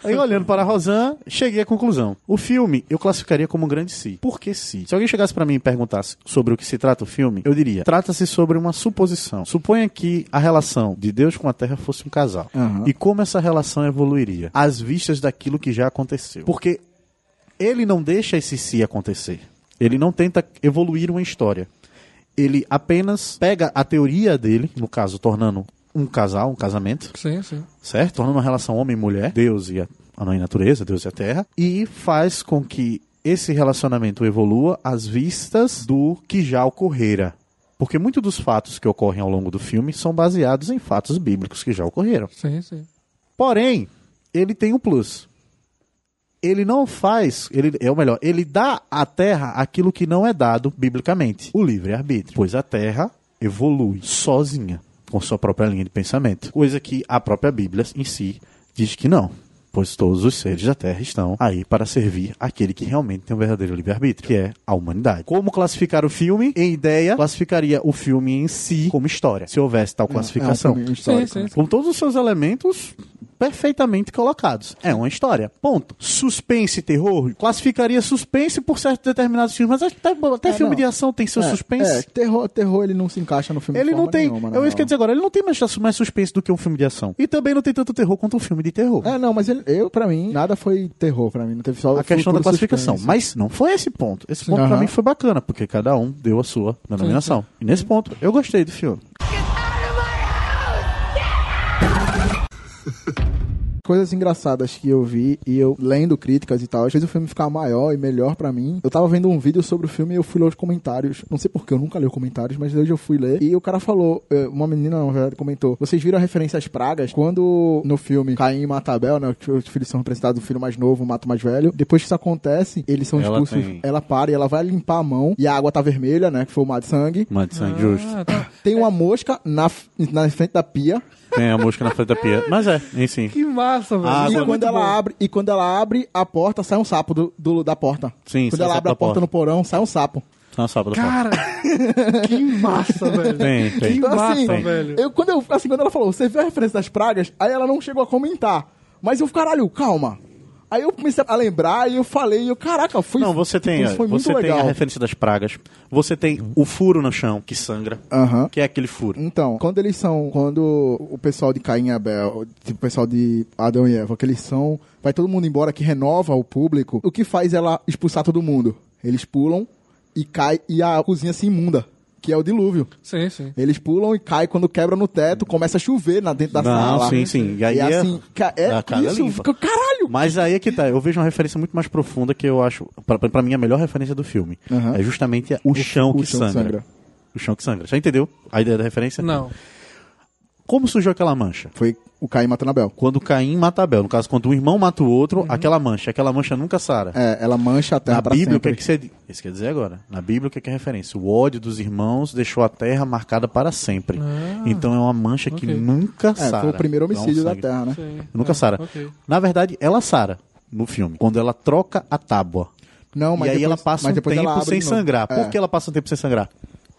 Aí, olhando para a Rosan, cheguei à conclusão. O filme eu classificaria como um grande si. Por que si? Se alguém chegasse para mim e perguntasse sobre o que se trata o filme, eu diria: trata-se sobre uma suposição. Suponha que a relação de Deus com a Terra fosse um casal. Aham. E como essa relação evoluiria? Às vistas daquilo que já aconteceu. Porque ele não deixa esse si acontecer. Ele não tenta evoluir uma história. Ele apenas pega a teoria dele, no caso, tornando um casal, um casamento, Sim, sim. certo? Tornando uma relação homem e mulher, Deus e a, a natureza, Deus e a terra, e faz com que esse relacionamento evolua às vistas do que já ocorrera. Porque muitos dos fatos que ocorrem ao longo do filme são baseados em fatos bíblicos que já ocorreram. Sim, sim. Porém, ele tem um plus. Ele não faz, ele é o melhor, ele dá à terra aquilo que não é dado biblicamente, o livre-arbítrio. Pois a terra evolui sozinha, com sua própria linha de pensamento. Coisa que a própria Bíblia em si diz que não. Pois todos os seres da Terra estão aí para servir aquele que realmente tem um verdadeiro livre-arbítrio, que é a humanidade. Como classificar o filme? Em ideia, classificaria o filme em si como história, se houvesse tal classificação. É um filme histórico, Sim, sim. né? Com todos os seus elementos perfeitamente colocados. É uma história. Ponto. Suspense e terror. Classificaria suspense por certos determinados filmes, mas até, até É, filme não. de ação tem seu É, suspense. É, terror, terror ele não se encaixa no filme Ele de não tem. nenhuma, na eu isso quer dizer agora, ele não tem mais, mais suspense do que um filme de ação. E também não tem tanto terror quanto um filme de terror. É, não, mas ele, eu, pra mim, nada foi terror pra mim. Não teve só a questão da classificação. suspense. Mas não foi esse ponto. Esse ponto pra Aham. mim foi bacana, porque cada um deu a sua denominação. E nesse ponto, eu gostei do filme. Coisas engraçadas que eu vi e eu lendo críticas e tal, fez o filme ficar maior e melhor pra mim. Eu tava vendo um vídeo sobre o filme e eu fui ler os comentários. Não sei porquê, eu nunca li os comentários, mas hoje eu fui ler. E o cara falou, eh, uma menina, na verdade, comentou: Vocês viram a referência às pragas? Quando no filme Caim mata Abel, né? que Os filhos são representados, o filho mais novo mata o mais velho. Depois que isso acontece, eles são Ela expulsos. tem- Ela para e ela vai limpar a mão e a água tá vermelha, né? Que foi o mar de sangue. Uma de sangue justo. Ah, tá. Tem uma mosca na, na frente da pia. Tem a música na frente da pia. Mas é, em sim. Que massa, velho. Ah, E é agora- quando ela bom. abre e quando ela abre a porta, sai um sapo do, do- da porta. Sim, quando sai ela sapo abre a porta, porta. no porão, sai um sapo. Não, sábado Cara, que massa, velho. Tem, tem. Que Então, massa, assim, velho. eu quando eu assim, quando ela falou, você viu a referência das pragas? Aí ela não chegou a comentar. Mas eu, caralho, calma. Aí eu comecei a lembrar e eu falei, eu, caraca, foi Não, você tem, isso foi muito você tem legal. a referência das pragas. Você tem o furo no chão que sangra, Aham. que é aquele furo. Então, quando eles são. Quando o pessoal de Caim e Abel, tipo, o pessoal de Adão e Eva, que eles são. Vai todo mundo embora, que renova o público. O que faz ela expulsar todo mundo? Eles pulam e cai e a cozinha se imunda. Que é o dilúvio. Sim, sim. Eles pulam e caem quando quebra no teto, começa a chover na dentro da Não, sala. sim, sim. E aí é- assim, é, a casa isso, limpa. fica, caralho! Mas aí é que tá, eu vejo uma referência muito mais profunda que eu acho, pra, pra mim, a melhor referência do filme. Aham. É justamente o, chão, o que, chão que sangra. sangra. O chão que sangra. Já entendeu a ideia da referência? Não. Como surgiu aquela mancha? Foi o Caim matando Abel. Quando Caim mata Abel. No caso, quando um irmão mata o outro, aquela mancha. Aquela mancha nunca sara. É, ela mancha a terra Na Bíblia, o que é que você... Isso quer dizer agora. Na Bíblia, o que é, que é referência? O ódio dos irmãos deixou a terra marcada para sempre. então é uma mancha que ok. nunca É, sara. foi o primeiro Então, homicídio da sangue. terra, né? Sim. Nunca Ah, sara. ok. Na verdade, ela sara no filme. Quando ela troca a tábua. Não, mas e aí depois, ela passa mas um tempo sem sangrar. É. Por que ela passa um tempo sem sangrar?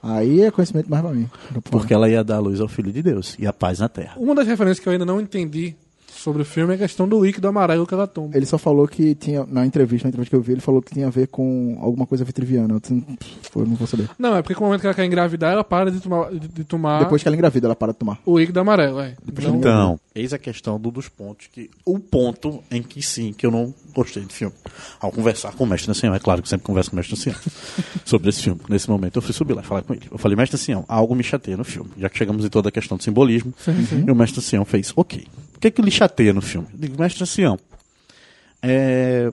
Aí é conhecimento mais pra mim. Porque ela ia dar luz ao Filho de Deus e a paz na terra. Uma das referências que eu ainda não entendi sobre o filme é a questão do líquido amarelo que ela toma. Ele só falou que tinha, na entrevista, na entrevista que eu vi, ele falou que tinha a ver com alguma coisa vitriviana. Eu disse, "Pff, eu não vou saber. Não, é porque no momento que ela quer engravidar, ela para de tomar, de, de tomar Depois que ela engravida, ela para de tomar. o líquido amarelo, é. Então, Então, eis a questão do, dos pontos que. O ponto em que sim, que eu não gostei do filme. Ao conversar com o mestre Ancião, é claro que sempre converso com o mestre Ancião sobre esse filme. Nesse momento eu fui subir lá e falar com ele. Eu falei, mestre Ancião, algo me chateia no filme. Já que chegamos em toda a questão do simbolismo. E o mestre Ancião fez, ok. O que é que lhe chateia no filme? Eu digo, mestre Ancião, é...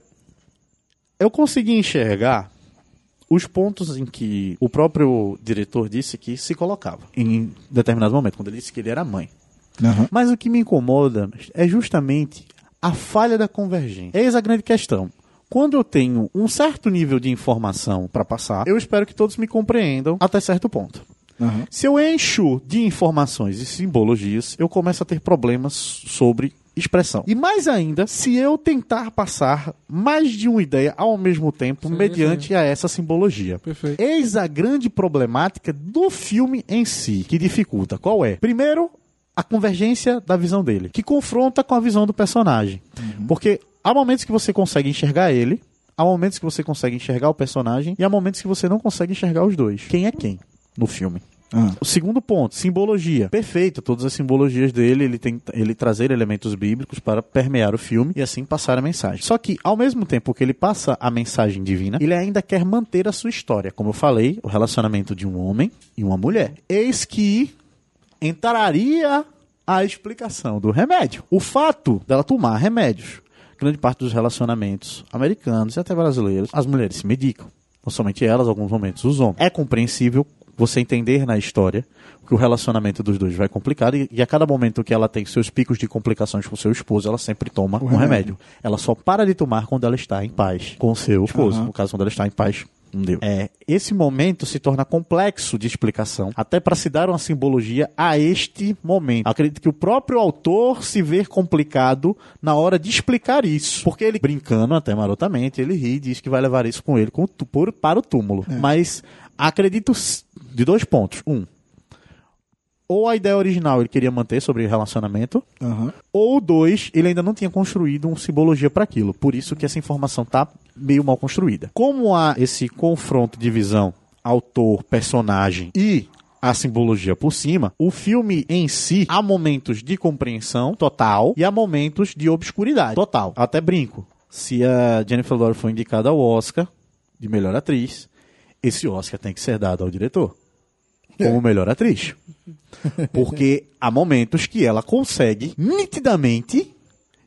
eu consegui enxergar os pontos em que o próprio diretor disse que se colocava em determinado momento, quando ele disse que ele era mãe. Mas o que me incomoda é justamente a falha da convergência. Eis a grande questão. Quando eu tenho um certo nível de informação para passar, eu espero que todos me compreendam até certo ponto. Aham. Se eu encho de informações e simbologias, eu começo a ter problemas sobre expressão. E mais ainda, se eu tentar passar mais de uma ideia ao mesmo tempo, Sim, mediante a essa simbologia. Perfeito. Eis a grande problemática do filme em si, que dificulta. Qual é? Primeiro, a convergência da visão dele, que confronta com a visão do personagem. Porque há momentos que você consegue enxergar ele, há momentos que você consegue enxergar o personagem, e há momentos que você não consegue enxergar os dois. Quem é quem no filme? Ah. O segundo ponto, simbologia. Perfeito, todas as simbologias dele, ele tem ele trazer elementos bíblicos para permear o filme e assim passar a mensagem. Só que, ao mesmo tempo que ele passa a mensagem divina, ele ainda quer manter a sua história. Como eu falei, o relacionamento de um homem e uma mulher. Eis que entraria a explicação do remédio. O fato dela tomar remédios. Grande parte dos relacionamentos americanos e até brasileiros, as mulheres se medicam. Não somente elas, alguns momentos os homens. É compreensível você entender na história que o relacionamento dos dois vai complicado e, e a cada momento que ela tem seus picos de complicações com seu esposo, ela sempre toma um remédio. remédio. Ela só para de tomar quando ela está em paz com seu esposo. Aham. No caso, quando ela está em paz. É, esse momento se torna complexo de explicação, até para se dar uma simbologia a este momento. Acredito que o próprio autor se vê complicado na hora de explicar isso. Porque ele, brincando até marotamente, ele ri e diz que vai levar isso com ele com o por- para o túmulo. Mas acredito de dois pontos. Um, ou a ideia original ele queria manter sobre relacionamento, Aham. ou dois, ele ainda não tinha construído uma simbologia para aquilo. Por isso que essa informação tá meio mal construída. Como há esse confronto de visão autor, personagem e a simbologia por cima, o filme em si há momentos de compreensão total e há momentos de obscuridade total. Até brinco. Se a Jennifer Lawrence foi indicada ao Oscar de melhor atriz, esse Oscar tem que ser dado ao diretor como melhor atriz. Porque há momentos que ela consegue nitidamente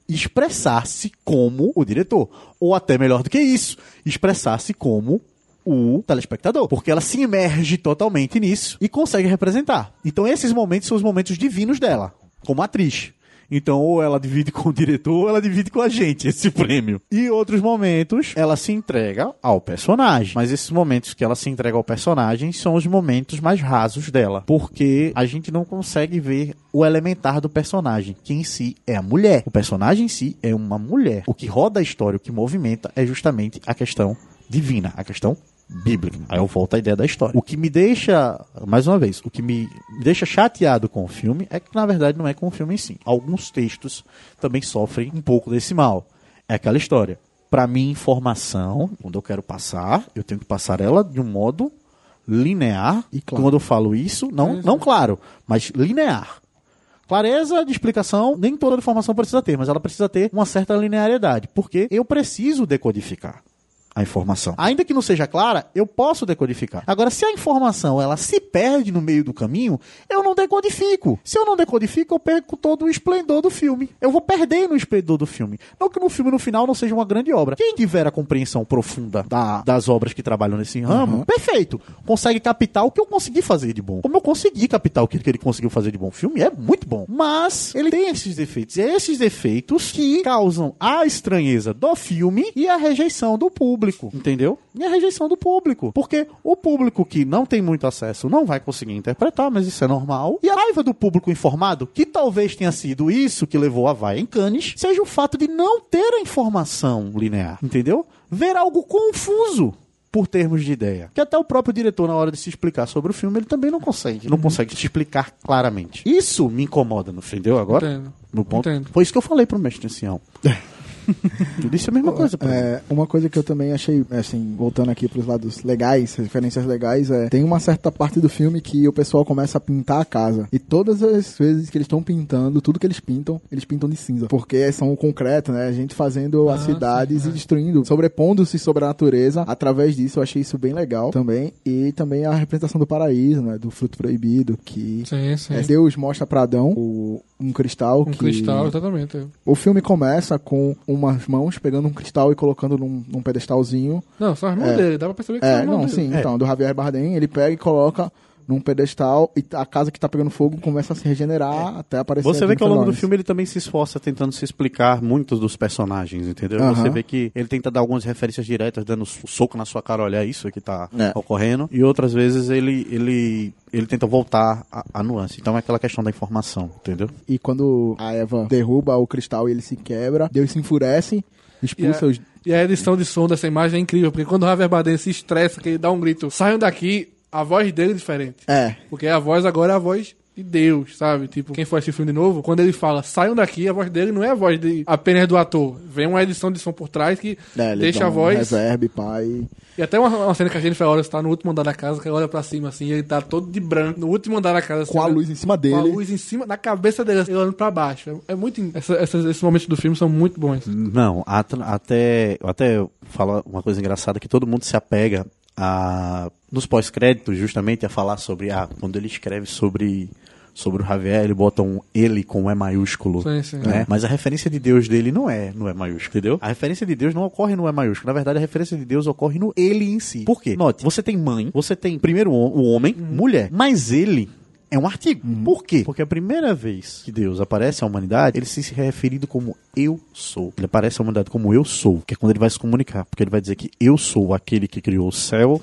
expressar-se como o diretor. Ou até melhor do que isso, expressar-se como o telespectador. Porque ela se imerge totalmente nisso e consegue representar. Então esses momentos são os momentos divinos dela, como atriz. Então, ou ela divide com o diretor, ou ela divide com a gente esse prêmio. E outros momentos, ela se entrega ao personagem. Mas esses momentos que ela se entrega ao personagem são os momentos mais rasos dela. Porque a gente não consegue ver o elementar do personagem, que em si é a mulher. O personagem em si é uma mulher. O que roda a história, o que movimenta, é justamente a questão divina, a questão bíblica. Aí eu volto à ideia da história. O que me deixa, mais uma vez, o que me deixa chateado com o filme é que, na verdade, não é com o filme em si. Alguns textos também sofrem um pouco desse mal. É aquela história. Para mim, informação, quando eu quero passar, eu tenho que passar ela de um modo linear. E claro. Quando eu falo isso, não, não claro, mas linear. Clareza de explicação, nem toda informação precisa ter, mas ela precisa ter uma certa linearidade, porque eu preciso decodificar a informação. Ainda que não seja clara, eu posso decodificar. Agora, se a informação ela se perde no meio do caminho, eu não decodifico. Se eu não decodifico, eu perco todo o esplendor do filme. Eu vou perder no esplendor do filme. Não que no filme no final não seja uma grande obra. Quem tiver a compreensão profunda da- das obras que trabalham nesse ramo, perfeito. Consegue captar o que eu consegui fazer de bom. Como eu consegui captar o que que ele conseguiu fazer de bom. O filme é muito bom. Mas ele tem esses defeitos. E é esses defeitos que causam a estranheza do filme e a rejeição do público. Entendeu? E a rejeição do público. Porque o público que não tem muito acesso não vai conseguir interpretar, mas isso é normal. E a raiva do público informado, que talvez tenha sido isso que levou a vaia em Cannes, seja o fato de não ter a informação linear. Entendeu? Ver algo confuso por termos de ideia. Que até o próprio diretor, na hora de se explicar sobre o filme, ele também não consegue. Não consegue se explicar claramente. Isso me incomoda, não entendeu agora? Entendo. No ponto. Entendo. Foi isso que eu falei pro mestre ancião. tu disse a mesma coisa mim. É, uma coisa que eu também achei, assim, voltando aqui pros lados legais, referências legais, é tem uma certa parte do filme que o pessoal começa a pintar a casa. E todas as vezes que eles estão pintando, tudo que eles pintam, eles pintam de cinza. Porque são o concreto, né? A gente fazendo as Ah, cidades sim, e é. destruindo, sobrepondo-se sobre a natureza. Através disso, eu achei isso bem legal também. E também a representação do paraíso, né? Do fruto proibido, que Sim, sim. é, Deus mostra pra Adão o- um cristal Um que... cristal, exatamente. O filme começa com umas mãos pegando um cristal e colocando num, num pedestalzinho. Não, são as mãos É. dele, dá pra perceber que É, são as mãos não, dele. sim, então, do Javier Bardem, ele pega e coloca num pedestal e a casa que tá pegando fogo começa a se regenerar até aparecer Você vê que ao longo do filme ele também se esforça tentando se explicar muitos dos personagens, entendeu? Aham. Você vê que ele tenta dar algumas referências diretas, dando soco na sua cara, olha isso que tá É. ocorrendo. E outras vezes ele, ele, ele tenta voltar a, a nuance. Então é aquela questão da informação, entendeu? E quando a Eva derruba o cristal e ele se quebra, Deus se enfurece, expulsa E a- os... E a edição de som dessa imagem é incrível, porque quando o Javier Bardem se estressa, que ele dá um grito, saiam daqui, a voz dele é diferente. É, Porque a voz agora é a voz de Deus, sabe? Tipo, quem for assistir o filme de novo, quando ele fala, saiam daqui, a voz dele não é a voz de, apenas do ator. Vem uma edição de som por trás que é deixa a um voz... reverb, pai... E até uma, uma cena que a Jennifer Lawrence tá no último andar da casa, que ela olha pra cima assim, e ele tá todo de branco, no último andar da casa. assim, Com a olhando- luz em cima dele. Com a luz em cima da cabeça dele, assim, olhando pra baixo. É, é muito. essa- essas- esses momentos do filme são muito bons. Não, at- até, até falar uma coisa engraçada que todo mundo se apega a nos pós-créditos justamente a falar sobre ah, quando ele escreve sobre sobre o Javier, ele bota um ele com E maiúsculo. Sim, sim. né? Mas a referência de Deus dele não é no E maiúsculo, entendeu? A referência de Deus não ocorre no E maiúsculo. Na verdade, a referência de Deus ocorre no ele em si. Por quê? Note, você tem mãe, você tem primeiro o homem, mulher, mas ele é um artigo. Por quê? Porque a primeira vez que Deus aparece à humanidade, ele se referindo como eu sou. Ele aparece à humanidade como eu sou, que é quando ele vai se comunicar, porque ele vai dizer que eu sou aquele que criou o céu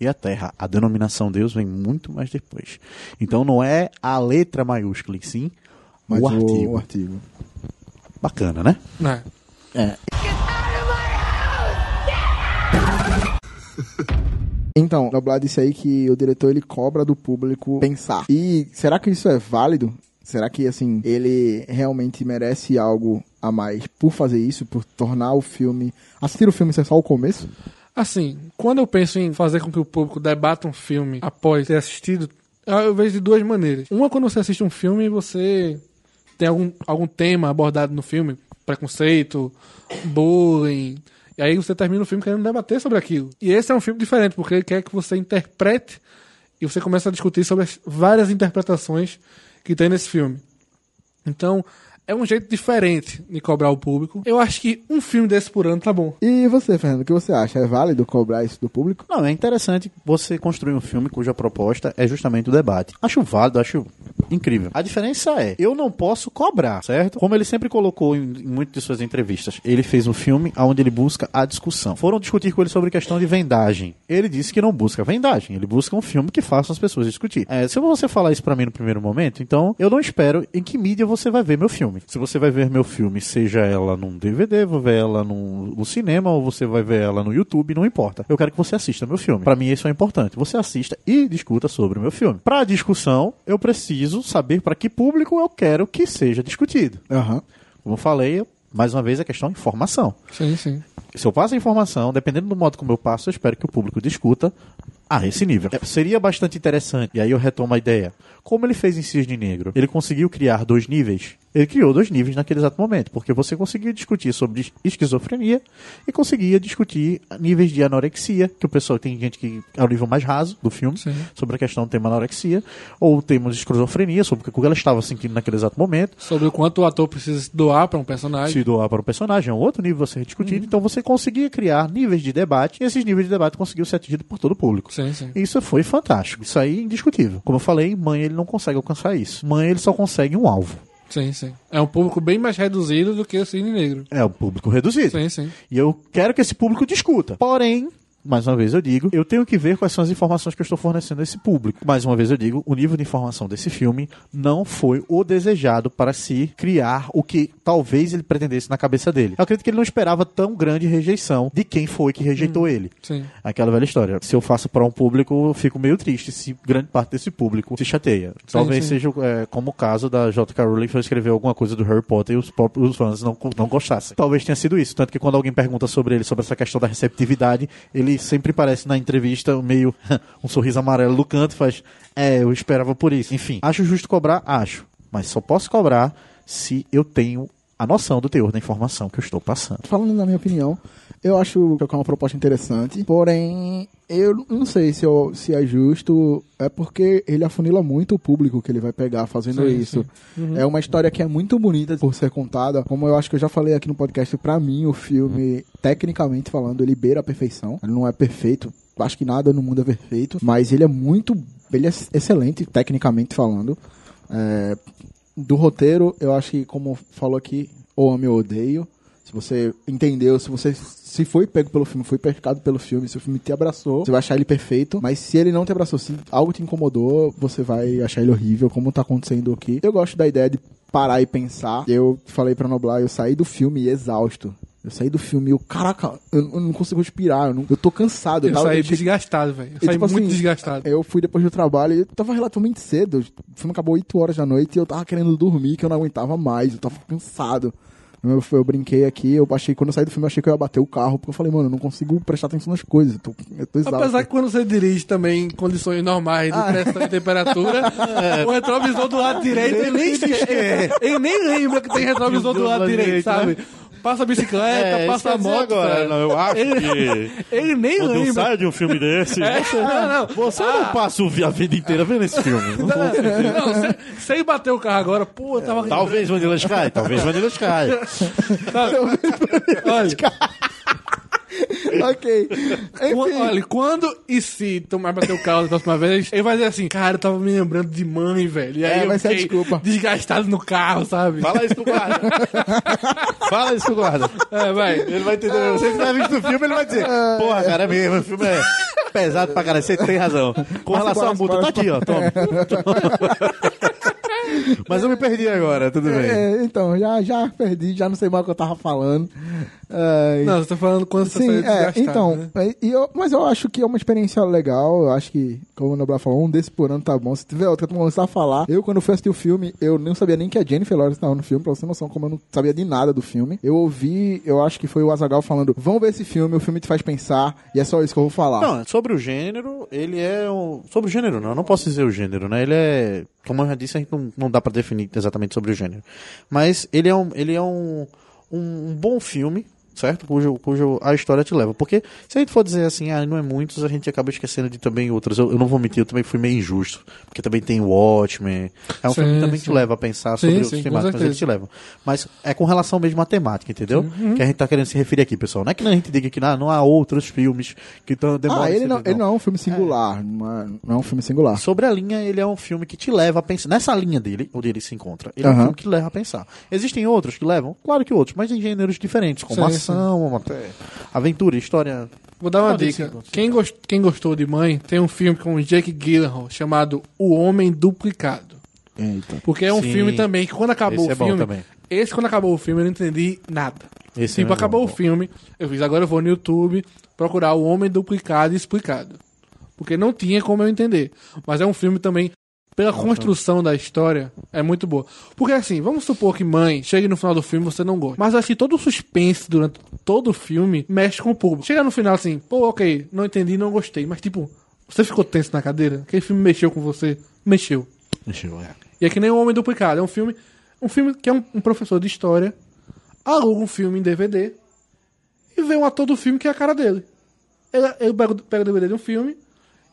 e a terra. A denominação Deus vem muito mais depois. Então não é a letra maiúscula, e sim Mas o artigo. O artigo. Bacana, né? Né? Então, Noblar disse aí que o diretor ele cobra do público pensar. E será que isso é válido? Será que assim ele realmente merece algo a mais por fazer isso, por tornar o filme, assistir o filme ser só o começo? Assim, quando eu penso em fazer com que o público debata um filme após ter assistido, eu vejo de duas maneiras. Uma, quando você assiste um filme, você tem algum, algum tema abordado no filme, preconceito, bullying, e aí você termina o filme querendo debater sobre aquilo. E esse é um filme diferente, porque ele quer que você interprete e você começa a discutir sobre as várias interpretações que tem nesse filme. Então, é um jeito diferente de cobrar o público. Eu acho que um filme desse por ano tá bom. E você, Fernando, o que você acha? É válido cobrar isso do público? Não, é interessante você construir um filme cuja proposta é justamente o debate. Acho válido, acho incrível. A diferença é, eu não posso cobrar, certo? Como ele sempre colocou em, em muitas de suas entrevistas, ele fez um filme onde ele busca a discussão. Foram discutir com ele sobre questão de vendagem. Ele disse que não busca vendagem, ele busca um filme que faça as pessoas discutir. É, se você falar isso pra mim no primeiro momento, então eu não espero em que mídia você vai ver meu filme. Se você vai ver meu filme, seja ela num DVD, vou ver ela num, no cinema ou você vai ver ela no YouTube, não importa. Eu quero que você assista meu filme. Pra mim isso é importante. Você assista e discuta sobre o meu filme. Pra discussão, eu preciso saber pra que público eu quero que seja discutido. Aham. Como eu falei, mais uma vez a questão de informação. Sim, sim. Se eu passo a informação, dependendo do modo como eu passo, eu espero que o público discuta a esse nível. É, seria bastante interessante, e aí eu retomo a ideia. Como ele fez em Cisne Negro? Ele conseguiu criar dois níveis? Ele criou dois níveis naquele exato momento, porque você conseguia discutir sobre esquizofrenia e conseguia discutir níveis de anorexia, que o pessoal tem gente que é o nível mais raso do filme, Sim. sobre a questão do tema anorexia, ou temos esquizofrenia, sobre o que ela estava sentindo naquele exato momento, Sobre o quanto o ator precisa se doar pra um personagem. se doar para o personagem, é um outro nível a ser discutido. Então você conseguia criar níveis de debate e esses níveis de debate conseguiam ser atingidos por todo o público. Sim, sim. Isso foi fantástico. Isso aí é indiscutível. Como eu falei, mãe ele não consegue alcançar isso. Mãe ele só consegue um alvo. Sim, sim. É um público bem mais reduzido do que o Cine Negro. É o público reduzido. Sim, sim. E eu quero que esse público discuta. Porém, mais uma vez eu digo, eu tenho que ver quais são as informações que eu estou fornecendo a esse público. Mais uma vez eu digo, o nível de informação desse filme não foi o desejado para se criar o que talvez ele pretendesse na cabeça dele. Eu acredito que ele não esperava tão grande rejeição de quem foi que rejeitou ele. Sim. Aquela velha história. Se eu faço para um público, eu fico meio triste se grande parte desse público se chateia. Talvez sim. seja é, como o caso da J.K. Rowling que foi escrever alguma coisa do Harry Potter e os próprios fãs não, não gostassem. Talvez tenha sido isso. Tanto que quando alguém pergunta sobre ele, sobre essa questão da receptividade, ele sempre parece na entrevista meio um sorriso amarelo do canto faz, é, eu esperava por isso. Enfim, acho justo cobrar? Acho. Mas só posso cobrar se eu tenho a noção do teor da informação que eu estou passando. Falando na minha opinião, eu acho que é uma proposta interessante, porém, eu não sei se, eu- se é justo, é porque ele afunila muito o público que ele vai pegar fazendo Sim, isso. É uma história que é muito bonita por ser contada, como eu acho que eu já falei aqui no podcast, pra mim o filme, tecnicamente falando, ele beira a perfeição. Ele não é perfeito, acho que nada no mundo é perfeito, mas ele é muito, ele é excelente tecnicamente falando. É, do roteiro, eu acho que, como falou aqui, ou ame ou odeio. Se você entendeu, se você se foi pego pelo filme, foi pescado pelo filme, se o filme te abraçou, você vai achar ele perfeito. Mas se ele não te abraçou, se algo te incomodou, você vai achar ele horrível, como tá acontecendo aqui. Eu gosto da ideia de parar e pensar. Eu falei pra Noblar, eu saí do filme exausto. Eu saí do filme e eu, caraca, eu, eu não consigo respirar, eu, não- eu tô cansado. Eu tava- saí eu cheguei- desgastado, velho. Eu e, saí tipo muito assim, desgastado. Eu fui depois do trabalho e tava relativamente cedo. O filme acabou 8 horas da noite e eu tava querendo dormir, que eu não aguentava mais, eu tava cansado. Eu, eu brinquei aqui, eu achei, quando eu saí do filme, eu achei que eu ia bater o carro, porque eu falei, mano, eu não consigo prestar atenção nas coisas, eu tô, eu tô exausto. Apesar que quando você dirige também em condições normais de pressão e temperatura, o retrovisor do lado direito, ele nem, ele nem lembra que tem retrovisor do lado direito, sabe? Passa a bicicleta, É, passa a moto. agora. Não, eu acho Ele- que Ele nem quando lembra. saio de um filme desse, É, você, não, não. você não passa a vida inteira vendo esse filme. Não vou- Não, se, se ele bater o carro agora, pô, eu tava. Talvez Vanilla Sky, talvez Vanilla Sky. Olha, ok. Enfim, Olha, quando e se Tomás bater o carro da próxima vez, ele vai dizer assim, cara, eu tava me lembrando de mãe, velho. E aí É, eu vai ser desculpa. desgastado no carro, sabe? Fala isso pro guarda. Fala isso pro guarda. É, vai. Ele vai entender. Você que tá visto o filme, ele vai dizer: Porra, cara, é mesmo, o filme é pesado pra caralho. Você tem razão. Com relação à multa, tá aqui, ó. Toma. Mas eu me perdi agora, tudo bem. é, então, já, já perdi, já não sei mais o que eu tava falando. É, Não, você tá falando quando você Sim, foi é, então, né? é, e eu- mas eu acho que é uma experiência legal, eu acho que, como o Noblar falou, um desse por ano tá bom. Se tiver outro eu começar a falar, eu quando fui assistir o filme, eu não sabia nem que a Jennifer Lawrence estava no filme, pra você ter noção, como eu não sabia de nada do filme. Eu ouvi, eu acho que foi o Azagal falando, vamos ver esse filme, o filme te faz pensar, e é só isso que eu vou falar. Não, sobre o gênero, ele é um. Sobre o gênero, não, eu não posso dizer o gênero, né? Ele é. Como eu já disse, a gente não, não dá pra definir exatamente sobre o gênero. Mas ele é um, ele é um, um bom filme, certo? Cujo, cujo a história te leva. Porque se a gente for dizer assim, ah, não é muitos, a gente acaba esquecendo de também outros. Eu, eu não vou mentir, eu também fui meio injusto. Porque também tem Watchmen. É um Sim, filme que também sim. te leva a pensar Sim, sobre outros com temáticos, mas certeza. ele te leva. Mas é com relação mesmo à temática, entendeu? Uhum. Que a gente tá querendo se referir aqui, pessoal. Não é que a gente diga que ah, não há outros filmes que estão ah, ele não, ele não é um filme singular, não, é, não é um filme singular. Sobre a linha, ele é um filme que te leva a pensar. Nessa linha dele, onde ele se encontra, ele é um filme que leva a pensar. Existem outros que levam? Claro que outros, mas em gêneros diferentes, como Sim, ação, até aventura, história. Vou dar uma Pode dica. Quem, gost- quem gostou de Mãe, tem um filme com o Jake Gyllenhaal chamado O Homem Duplicado. Eita. Porque é um Sim. filme também que quando acabou Esse é o bom filme... também. Esse quando acabou o filme eu não entendi nada. Esse tipo, é acabou bom, o bom. filme, eu fiz, agora eu vou no YouTube procurar O Homem Duplicado e Explicado. Porque não tinha como eu entender. Mas é um filme também, pela construção da história, é muito boa. Porque assim, vamos supor que Mãe chegue no final do filme e você não gosta. Mas assim, todo o suspense durante todo o filme mexe com o público. Chega no final assim, pô, ok, não entendi, não gostei. Mas tipo, você ficou tenso na cadeira? Aquele filme mexeu com você? Mexeu. Deixa eu ver. E é que nem o Homem Duplicado. É um filme, um filme que é um, um professor de história aluga um filme em DVD e vê um ator do filme que é a cara dele. Ele, ele pega, pega o DVD de um filme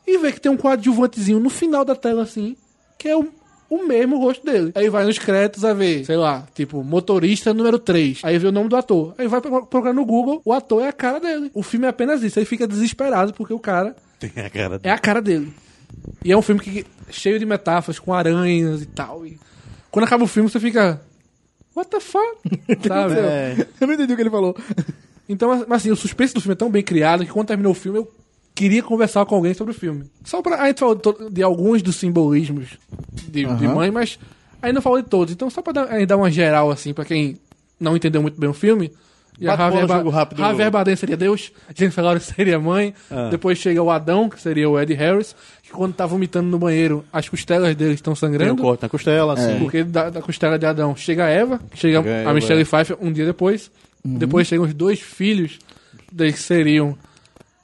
e vê que tem um coadjuvantezinho no final da tela assim, que é o, o mesmo rosto dele. Aí vai nos créditos a ver, sei lá, tipo, motorista número 3. Aí vê o nome do ator. Aí vai pro- procurar no Google, o ator é a cara dele. O filme é apenas isso. Aí fica desesperado porque o cara Tem a cara é a cara dele. E é um filme que cheio de metáforas, com aranhas e tal. E quando acaba o filme, você fica. What the fuck? Sabe? É, Eu não entendi o que ele falou. Então, mas assim, o suspense do filme é tão bem criado que quando terminou o filme, eu queria conversar com alguém sobre o filme. Só pra. A gente falou de, de alguns dos simbolismos de, de Aham. mãe, mas ainda não falou de todos. Então, só pra dar, a dar uma geral, assim, pra quem não entendeu muito bem o filme. E a bola, Javier, Ba- rápido. Javier Bardem seria Deus, Jennifer Lawrence seria mãe, Ah. depois chega o Adão, que seria o Ed Harris, que quando tá vomitando no banheiro, as costelas dele estão tem um sangrando. corte na costela, assim. Porque da, da costela de Adão chega a Eva, chega Chega a Eva, Michelle é. Pfeiffer um dia depois. Depois chegam os dois filhos, deles que seriam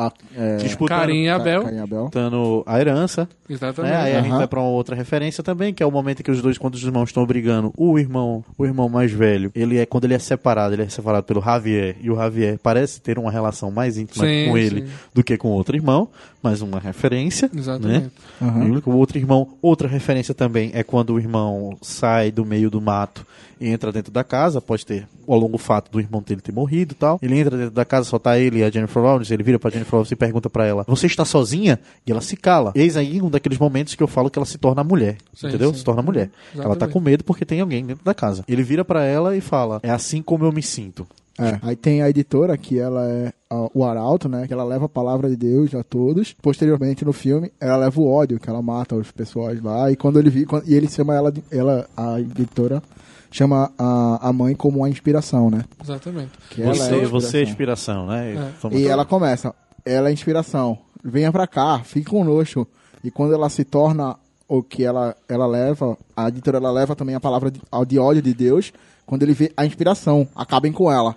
Ah, é, Disputando, Carim e Abel. Caim e Abel. disputando a herança. Exatamente. Né? Aí a gente Aham. vai pra uma outra referência também, que é o momento em que os dois, quando os irmãos estão brigando, o irmão, o irmão mais velho, ele é quando ele é separado, ele é separado pelo Javier, e o Javier parece ter uma relação mais íntima Sim, com ele sim. do que com o outro irmão, mais uma referência. Exatamente. Né? Aham. O outro irmão, outra referência também é quando o irmão sai do meio do mato e entra dentro da casa, pode ter o longo fato do irmão dele ter morrido e tal. Ele entra dentro da casa, só tá ele e a Jennifer Lawrence, ele vira pra Jennifer Lawrence e pergunta pra ela: "Você está sozinha?" E ela se cala. Eis aí um daqueles momentos que eu falo que ela se torna mulher, Sim, entendeu? sim. Se torna mulher. Exatamente. Ela tá com medo porque tem alguém dentro da casa. Ele vira pra ela e fala: "É assim como eu me sinto." É, aí tem a editora, que ela é o arauto, né? Que ela leva a palavra de Deus a todos. Posteriormente, no filme, ela leva o ódio, que ela mata os pessoas lá. E quando ele vi, quando- e ele chama ela, de- ela a editora chama a, a mãe como uma inspiração, né? Exatamente. Que ela Você, é a você é inspiração. né? É. E ela começa, ela é inspiração. Venha pra cá, fique conosco. E quando ela se torna o que ela, ela leva, a editora ela leva também a palavra de, a de ódio de Deus, quando ele vê a inspiração, acabem com ela.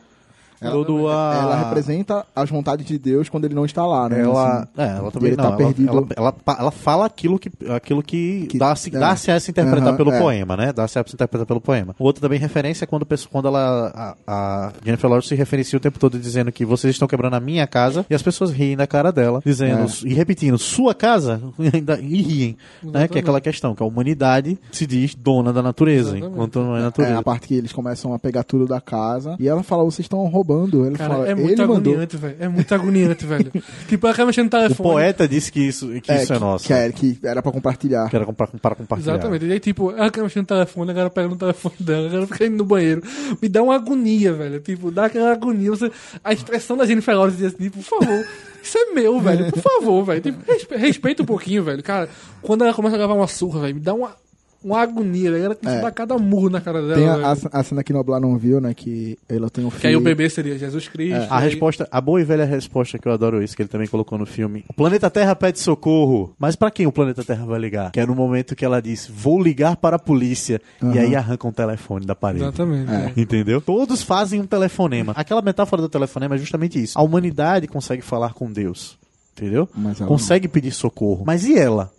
Todo a... Ela representa as vontades de Deus quando ele não está lá, né? Ela, Assim, é, ela também ele não. tá ela, perdido. ela, ela, ela fala aquilo que, aquilo que, Que- dá-se é. dá-se a se interpretar pelo é. poema, né? Dá-se a se interpretar pelo poema. Outra também referência é quando, quando ela, a, a Jennifer Lawrence se referencia o tempo todo dizendo que vocês estão quebrando a minha casa e as pessoas riem da cara dela, dizendo É. e repetindo sua casa e riem, né? Que é aquela questão que a humanidade se diz dona da natureza, Exatamente. enquanto não é É natureza. a parte que eles começam a pegar tudo da casa. E ela fala, vocês estão roubando. Ele Cara, fala, é muito ele mandou. agoniante, velho. É muito agoniante, velho. Tipo, ela quer mexer no O telefone. poeta disse que isso, que isso é nosso. Que, é, que era pra compartilhar. Que era comprar, para compartilhar. Exatamente. E aí, tipo, ela quer mexer no telefone, a galera pega no telefone dela, a galera fica indo no banheiro. Me dá uma agonia, velho. Tipo, dá aquela agonia. Você... A expressão da Jennifer Lawrence diz assim, por favor, isso é meu, velho. Por favor, velho. Tipo, respe- respeita um pouquinho, velho. Cara, quando ela começa a gravar uma surra, velho, me dá uma, uma agonia. Ela começa a dar cada murro na cara dela. Tem a, a, a cena que Noblar não viu, né? Que ela tem um filho. Que aí o bebê seria Jesus Cristo. A e aí- resposta, a boa e velha resposta que eu adoro isso, que ele também colocou no filme. O planeta Terra pede socorro. Mas pra quem o planeta Terra vai ligar? Que é no momento que ela disse: Vou ligar para a polícia. E aí arranca um telefone da parede. Exatamente. é. Entendeu? Todos fazem um telefonema. Aquela metáfora do telefonema é justamente isso. A humanidade consegue falar com Deus. Entendeu? Consegue pedir socorro. Mas e ela?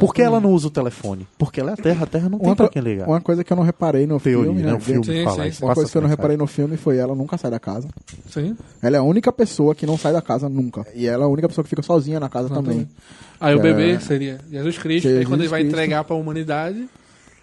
Por que ela não usa o telefone? Porque ela é a Terra, a Terra não tem Uma, pra quem ligar. uma coisa que eu não reparei no Teoria, filme, né? né? O filme Sim, fala sim. Uma coisa que eu não reparei no filme foi ela nunca sai da casa. Sim. Ela é a única pessoa que não sai da casa nunca. E ela é a única pessoa que fica sozinha na casa também. Aí o É. bebê seria Jesus Cristo. Jesus aí quando ele vai Cristo. entregar pra humanidade.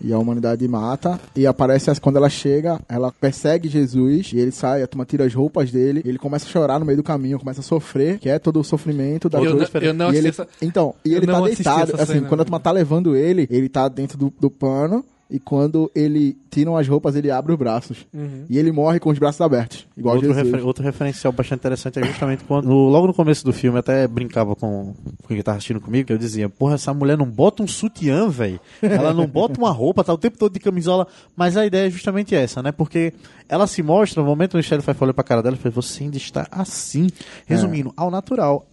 E a humanidade mata. E aparece as- quando ela chega, ela persegue Jesus. E ele sai, a turma tira as roupas dele. Ele começa a chorar no meio do caminho, começa a sofrer, que é todo o sofrimento da Eu cruz. não- eu não e ele, essa- Então, e ele tá deitado. Assim, cena. quando a turma tá levando ele, ele tá dentro do, do pano. E quando ele tiram as roupas, ele abre os braços. Uhum. E ele morre com os braços abertos. Igual Outro, Jesus. refer- outro referencial bastante interessante é justamente quando, no- logo no começo do filme, eu até brincava com, com quem tava assistindo comigo, que eu dizia, porra, essa mulher não bota um sutiã, velho. Ela não bota uma roupa, tá o tempo todo de camisola. Mas a ideia é justamente essa, né? Porque ela se mostra, no momento que o Michelle Pfeiffer olha pra cara dela e fala, você ainda está assim. Resumindo, ao natural.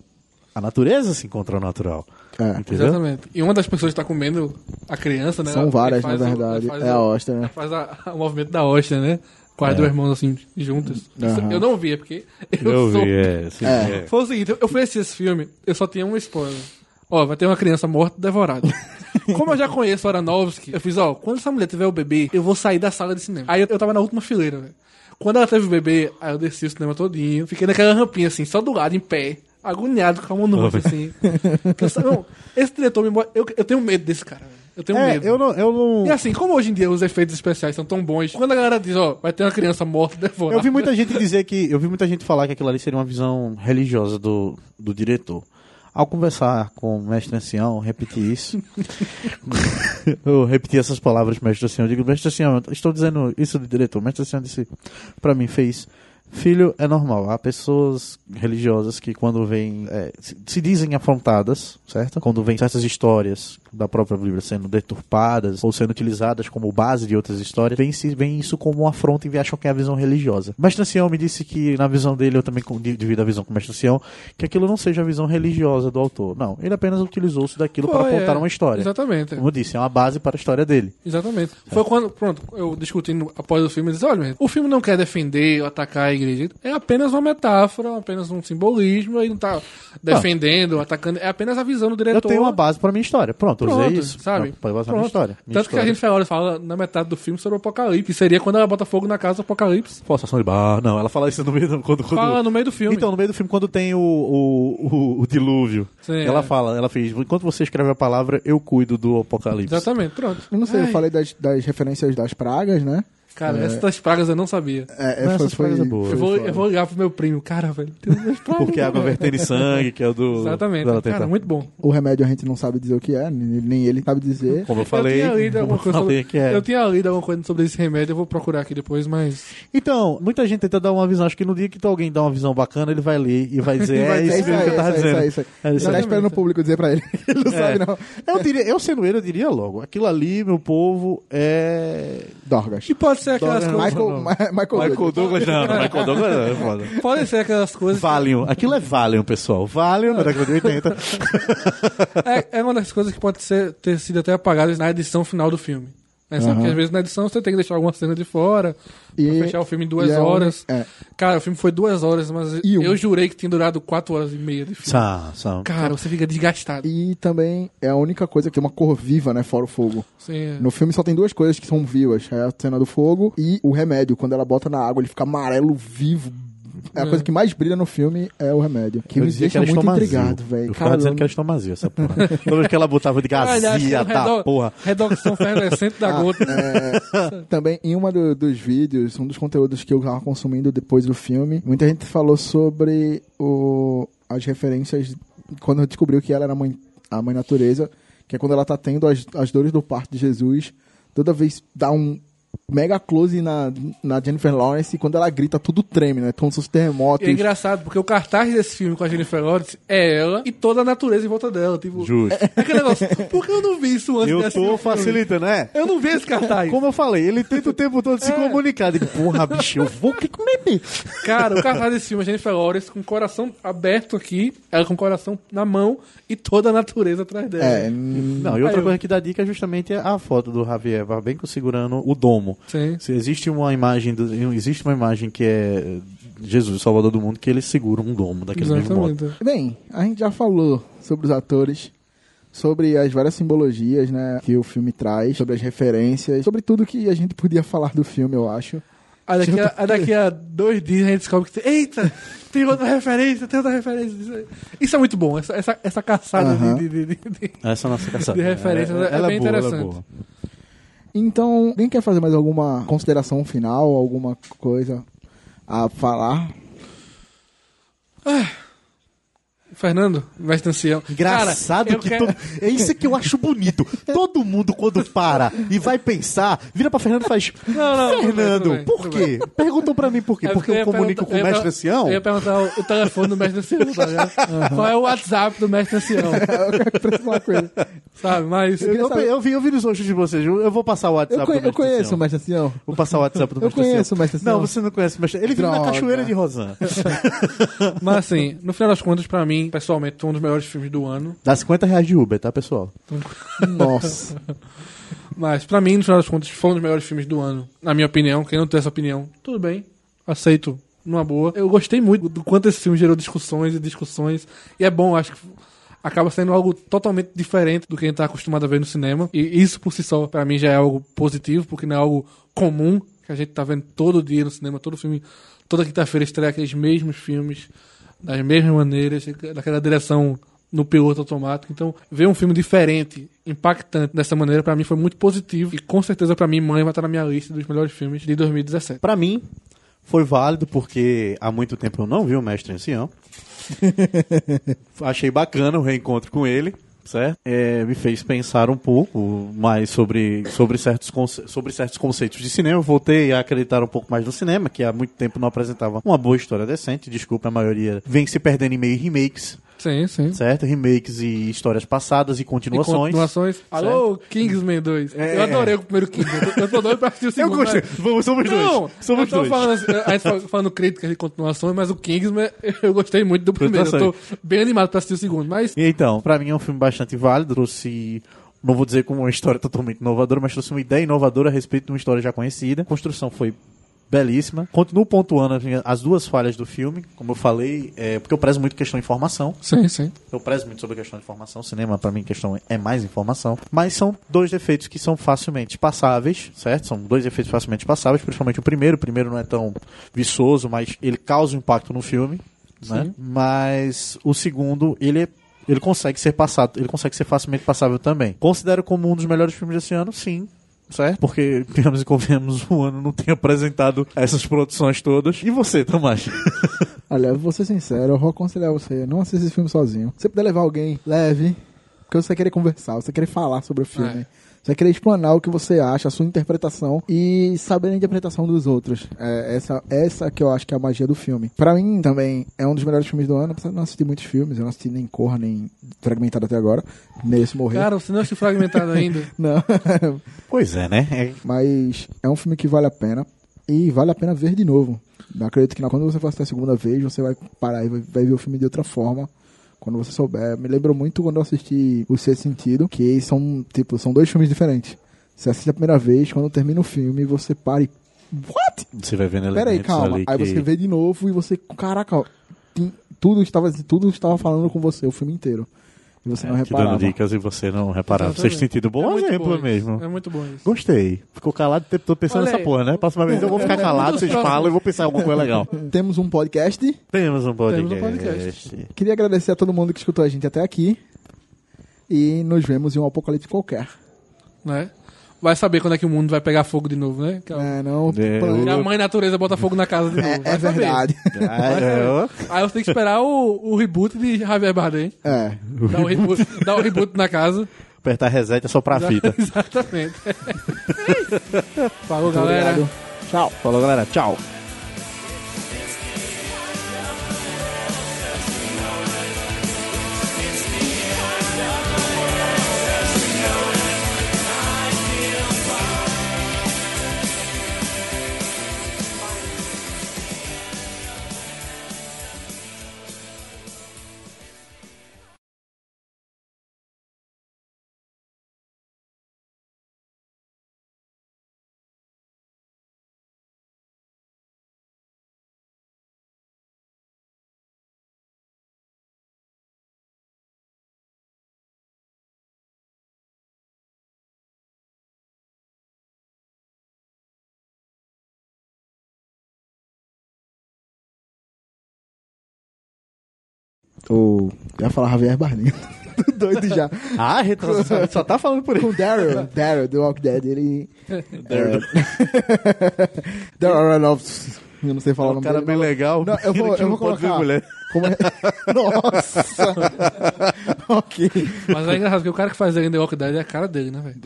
A natureza se encontra ao natural. É. Entendeu? Exatamente. E uma das pessoas que tá comendo a criança, né? São ela- várias, na o- verdade. faz É a o- hóstia, né? Faz a- o movimento da hóstia, né? Com as É. duas mãos assim, juntas. Aham. Eu não vi, é porque eu, Eu sou... vi, é. sim, É. é. Foi o seguinte, eu fui assistir esse filme, eu só tinha um spoiler. Ó, vai ter uma criança morta e devorada. Como eu já conheço a Aronofsky, eu fiz, ó, quando essa mulher tiver o bebê, eu vou sair da sala de cinema. Aí eu, eu tava na última fileira, velho. Quando ela teve o bebê, aí eu desci o cinema todinho, fiquei naquela rampinha assim, só do lado, em pé, agoniado, com a mão no rosto, assim. Eu não, esse diretor me mostra... Eu, eu tenho medo desse cara, velho. Eu tenho É, medo. eu não, eu não. E assim, como hoje em dia os efeitos especiais são tão bons, quando a galera diz, ó, vai ter uma criança morta devorada. Eu vi muita gente dizer que. Eu vi muita gente falar que aquilo ali seria uma visão religiosa do, do diretor. Ao conversar com o mestre ancião, repetir isso. eu repeti essas palavras mestre ancião. Eu digo, mestre ancião, eu estou dizendo isso do diretor. O mestre ancião disse pra mim, fez. Filho, é normal. Há pessoas religiosas que quando vêm, é, se, se dizem afrontadas, certo? Quando vêm certas histórias da própria Bíblia sendo deturpadas ou sendo utilizadas como base de outras histórias, vem, se, vem isso como um afronta e acham que é a visão religiosa. O Mestre Ancião me disse que, na visão dele, eu também divido a visão com o Mestre Ancião, que aquilo não seja a visão religiosa do autor. Não, ele apenas utilizou-se daquilo para Foi, contar é. uma história. Exatamente. Como eu disse, é uma base para a história dele. Exatamente. Foi quando, pronto, eu discutindo após o filme, eu disse, olha, gente, o filme não quer defender ou atacar a igreja, é apenas uma metáfora, apenas um simbolismo, aí não tá defendendo, atacando, é apenas a visão do Eu diretor. tenho uma base para minha história. Pronto, eu Pronto, usei isso. sabe? Minha história. Minha Tanto que a história. gente fala, fala na metade do filme sobre o apocalipse, seria quando ela bota fogo na casa do apocalipse. Forçação de barra. Não, ela fala isso no meio do, quando, quando... Fala no meio do filme. Então, no meio do filme, quando tem o, o, o, o dilúvio, Sim, ela é. fala, ela fez, enquanto você escreve a palavra, eu cuido do apocalipse. Exatamente, pronto. Eu não sei, Ai, eu falei das, das referências das pragas, né? Cara, essas das pragas eu não sabia. É, é, foi, essas pragas foi, é boa. Eu vou, eu vou ligar pro meu primo. Cara, velho, tem umas pragas. Porque a água vertendo em sangue, que é o do... Exatamente. dela Cara, tentar- muito bom. O remédio a gente não sabe dizer o que é, nem ele sabe dizer. Como eu falei, eu tinha lido alguma coisa falei sobre, que é. Eu tinha lido alguma coisa sobre esse remédio, eu vou procurar aqui depois, mas. Então, muita gente tenta dar uma visão. Acho que no dia que alguém dá uma visão bacana, ele vai ler e vai dizer, Vai é dizer, isso É mesmo aí, que eu tava aí, dizendo. isso aí, isso É aí. isso Você tá aí. esperando o público dizer pra ele. Ele não sabe, não. Eu, diria, eu sendo ele, eu diria logo. Aquilo ali, meu povo, é... Dorgas. Que pode ser aquelas coisas. Michael, Michael, Michael Douglas não, Michael Douglas não, é foda. Podem ser aquelas coisas. Valium. Aquilo é Valium, pessoal. Valium da década de 80. É, é uma das coisas que pode ser, ter sido até apagadas na edição final do filme. Né? Sabe que às vezes na edição você tem que deixar alguma cena de fora, E- pra fechar o filme em duas é horas. um- é. Cara, o filme foi duas horas, mas um- eu jurei que tinha durado quatro horas e meia de filme. São, são. Cara, você fica desgastado. E também é a única coisa que tem uma cor viva, né? Fora o fogo. Sim, é. No filme só tem duas coisas que são vivas. É a cena do fogo e o remédio. Quando ela bota na água, ele fica amarelo vivo. É a É. coisa que mais brilha no filme é o remédio. Que Eu me dizia deixa era muito estomazil. intrigado, velho. Eu ficava dizendo que era estomazia, essa porra. Toda vez que ela botava de gazia, que tá redo- porra. Redoxão fervescente da gota. É, também, em uma do- dos vídeos, um dos conteúdos que eu tava consumindo depois do filme, muita gente falou sobre o, as referências quando descobriu que ela era a mãe, a mãe natureza, que é quando ela tá tendo as, as dores do parto de Jesus, toda vez dá um mega close na, na Jennifer Lawrence e quando ela grita tudo treme, né? Como se fosse terremotos. E é engraçado, porque o cartaz desse filme com a Jennifer Lawrence é ela e toda a natureza em volta dela. Tipo, Justo. é aquele negócio. Por que eu não vi isso antes Eu tô facilitando, né? Eu não vi esse cartaz. Como eu falei, ele tenta o tempo todo se É. comunicar. Digo, porra, bicho, eu vou que comer. Cara, o cartaz desse filme é a Jennifer Lawrence com o coração aberto aqui, ela com o coração na mão e toda a natureza atrás dela. É, Não, e outra Aí coisa que dá dica é justamente a foto do Javier Barbenco segurando o domo. Sim. Se existe uma imagem, do- existe uma imagem que é Jesus, Salvador do Mundo, que ele segura um domo daquele mesmo modo. Exatamente. Bem, a gente já falou sobre os atores, sobre as várias simbologias, né, que o filme traz, sobre as referências, sobre tudo que a gente podia falar do filme, eu acho. Aí daqui, a, aí daqui a dois dias a gente descobre que. Eita! Tem outra referência, tem outra referência. Isso é, é muito bom, essa, essa, essa caçada Aham. de, de- de- de- Essa é a nossa caçada. De referências, é ela bem boa, ela interessante. Então, alguém quer fazer mais alguma consideração final, alguma coisa a falar? Fernando, mestre ancião. Engraçado Cara, eu que quero- todo... É isso que eu acho bonito. Todo mundo, quando para e vai pensar, vira pra Fernando e faz. Não, não, Fernando, bem, por quê? Perguntam pra mim por quê? É Porque eu ia comunico com o eu mestre ancião? Eu ia perguntar o, o telefone do mestre ancião, tá ligado? Qual é o WhatsApp do mestre ancião? Eu preciso falar com ele. Sabe? Mas. Eu, eu, eu vi, eu vi nos rostos de vocês. Eu eu vou passar o WhatsApp Eu, conhe- do eu mestre conheço ancião. o Mestre Ancião. Vou passar o WhatsApp do Eu mestre conheço ancião. o mestre ancião. Não, você não conhece o mestre Ele vive na. Cachoeira de Rosan. Mas assim, no final das contas, pra mim, pessoalmente, um dos melhores filmes do ano. Dá 50 reais de Uber, tá, pessoal? Nossa. Mas pra mim, no final das contas, foi um dos melhores filmes do ano. Na minha opinião, quem não tem essa opinião, tudo bem. Aceito numa boa. Eu gostei muito do quanto esse filme gerou discussões e discussões. E é bom, acho que acaba sendo algo totalmente diferente do que a gente tá acostumado a ver no cinema. E isso por si só, pra mim, já é algo positivo, porque não é algo comum que a gente tá vendo todo dia no cinema, todo filme, toda quinta-feira estreia aqueles mesmos filmes, das mesmas maneiras, daquela direção no piloto automático. Então, ver um filme diferente, impactante dessa maneira, pra mim foi muito positivo. E com certeza, pra mim, Mãe vai estar na minha lista dos melhores filmes de 2017. Pra mim, foi válido porque há muito tempo eu não vi o Mestre Ancião. Achei bacana o reencontro com ele, certo? É, me fez pensar um pouco mais sobre, sobre, certos sobre certos conceitos de cinema. Eu voltei a acreditar um pouco mais no cinema, que há muito tempo não apresentava uma boa história decente. Desculpa, a maioria vem se perdendo em meio remakes, Sim, sim. certo? Remakes e histórias passadas e E continuações. continuações. Alô, Kingsman 2. É. Eu adorei o primeiro Kingsman. Eu tô doido pra assistir o Eu segundo. gostei. mas- Vamos, somos Não, dois. Somos eu tô dois. falando, assim, a gente fala- falando críticas de continuações, mas o Kingsman eu gostei muito do primeiro. Eu tô bem animado pra assistir o segundo. Mas E Então, pra mim é um filme bastante válido, trouxe, não vou dizer como uma história totalmente inovadora, mas trouxe uma ideia inovadora a respeito de uma história já conhecida. A construção foi belíssima. Continuo pontuando as duas falhas do filme, como eu falei, é, porque eu prezo muito questão de informação. Sim, sim. Eu prezo muito sobre a questão de informação. Cinema, pra mim, questão é mais informação. Mas são dois defeitos que são facilmente passáveis, certo? São dois defeitos facilmente passáveis, principalmente o primeiro. O primeiro não é tão viçoso, mas ele causa um impacto no filme, né? Sim. Mas o segundo, ele é- ele consegue ser passado, ele consegue ser facilmente passável também. Considero como um dos melhores filmes desse ano, sim. Certo? Porque, digamos e convenhamos, o ano não tem apresentado essas produções todas. E você, Tomás? Olha, vou ser sincero, eu vou aconselhar você, não assista esse filme sozinho. Se você puder levar alguém, leve. Porque você querer conversar, você querer falar sobre o filme. É. Você vai querer explanar o que você acha, a sua interpretação e saber a interpretação dos outros. É essa, essa que eu acho que é a magia do filme. Pra mim também é um dos melhores filmes do ano, apesar de não assistir muitos filmes, eu não assisti nem Corra, nem Fragmentado até agora. Nesse morrer. Cara, você não assistiu fragmentado ainda. Não. Pois é, né? É- Mas é um filme que vale a pena. E vale a pena ver de novo. Eu acredito que quando você for assistir a segunda vez, você vai parar e vai, vai ver o filme de outra forma. Quando você souber. Me lembrou muito quando eu assisti O Sexto Sentido, que são, tipo, são dois filmes diferentes. Você assiste a primeira vez, quando termina o filme, você para e. What? Você vai vendo Pera aí, calma. Aí que- você vê de novo e você. Caraca, ó, tudo, estava, tudo estava falando com você o filme inteiro. E você não É, te dando reparava. dicas e você não reparava. Exatamente. Vocês sentido bom É muito exemplo bom isso. mesmo. É muito bom isso. Gostei. Ficou calado o tempo todo pensando Olha nessa aí. porra, né? Próxima vez eu vou ficar calado, vocês falam e vou pensar em alguma coisa legal. Temos um podcast. Temos um podcast. Temos um podcast. Queria agradecer a todo mundo que escutou a gente até aqui. E nos vemos em um apocalipse qualquer. Né? Vai saber quando é que o mundo vai pegar fogo de novo, né? Que a, É, não. É, que a mãe natureza bota fogo na casa de novo. é, Vai é saber. verdade. É, ó. Aí você tem que esperar o, o reboot de Javier Bardem. É. Dar o reboot, o reboot na casa. Apertar reset é só pra fita. Exatamente. Falou, galera. Obrigado. Tchau. Falou, galera. Tchau. O... Eu ia falar Javier Bardem. Doido já. Ah, retro... só, só tá falando por Com aí. o Daryl. Daryl, do Walk Dead, ele... Daryl. Daryl Aronofsky. Eu não sei falar É o um nome cara dele. bem legal. Não, eu vou, que eu não vou pode ver colocar. mulher. Como é? Nossa! ok. Mas é engraçado que o cara que faz The Walking Dead é a cara dele, né, velho?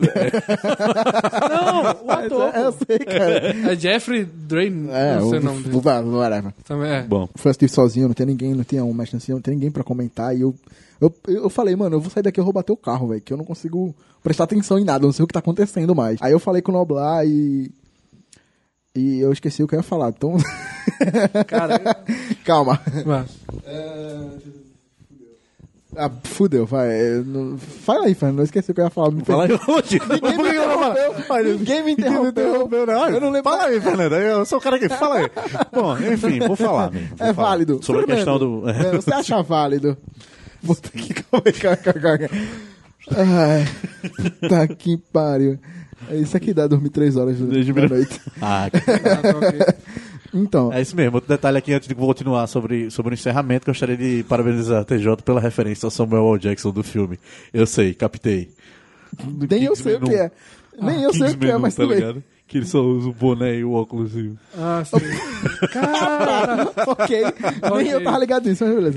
Não, o ator. É, eu sei, cara. É Jeffrey Drain, É, não sei o o, nome dele. o, whatever. Também é. Bom, Fui assistir sozinho, não tinha ninguém, não tinha um mestre ancião, não tinha ninguém pra comentar. E eu, eu, eu falei, mano, eu vou sair daqui, eu vou bater o carro, velho, que eu não consigo prestar atenção em nada, eu não sei o que tá acontecendo mais. Aí eu falei com o Noblar e. E eu esqueci o que eu ia falar, então. Cara, Calma. vai. Ah, fudeu, vai. não- Fala aí, Fernando, eu esqueci o que eu ia falar. Me fala aí. Ninguém me interrompeu. Ninguém me interrompeu. não. Eu não lembro. Fala aí, Fernando. Eu sou o cara que fala aí. Bom, enfim, vou falar. Vou É falar. válido. Sobre a questão do. é, você acha válido? Puta que calma aí, calma aí, calma aí. Ai, puta que pariu. É Isso aqui dá dormir três horas da noite. Ah, Ah, tá ok. Então, É isso mesmo. Outro detalhe aqui, antes de continuar sobre, sobre o encerramento, gostaria de parabenizar a TJ pela referência ao Samuel L. Jackson do filme. Eu sei, captei. nem eu sei o que é. Nem eu sei o que é, mas tudo bem. Que ele só usa o boné e o óculos. Ah, sim. Cara, ok. Nem eu tava ligado nisso, mas beleza.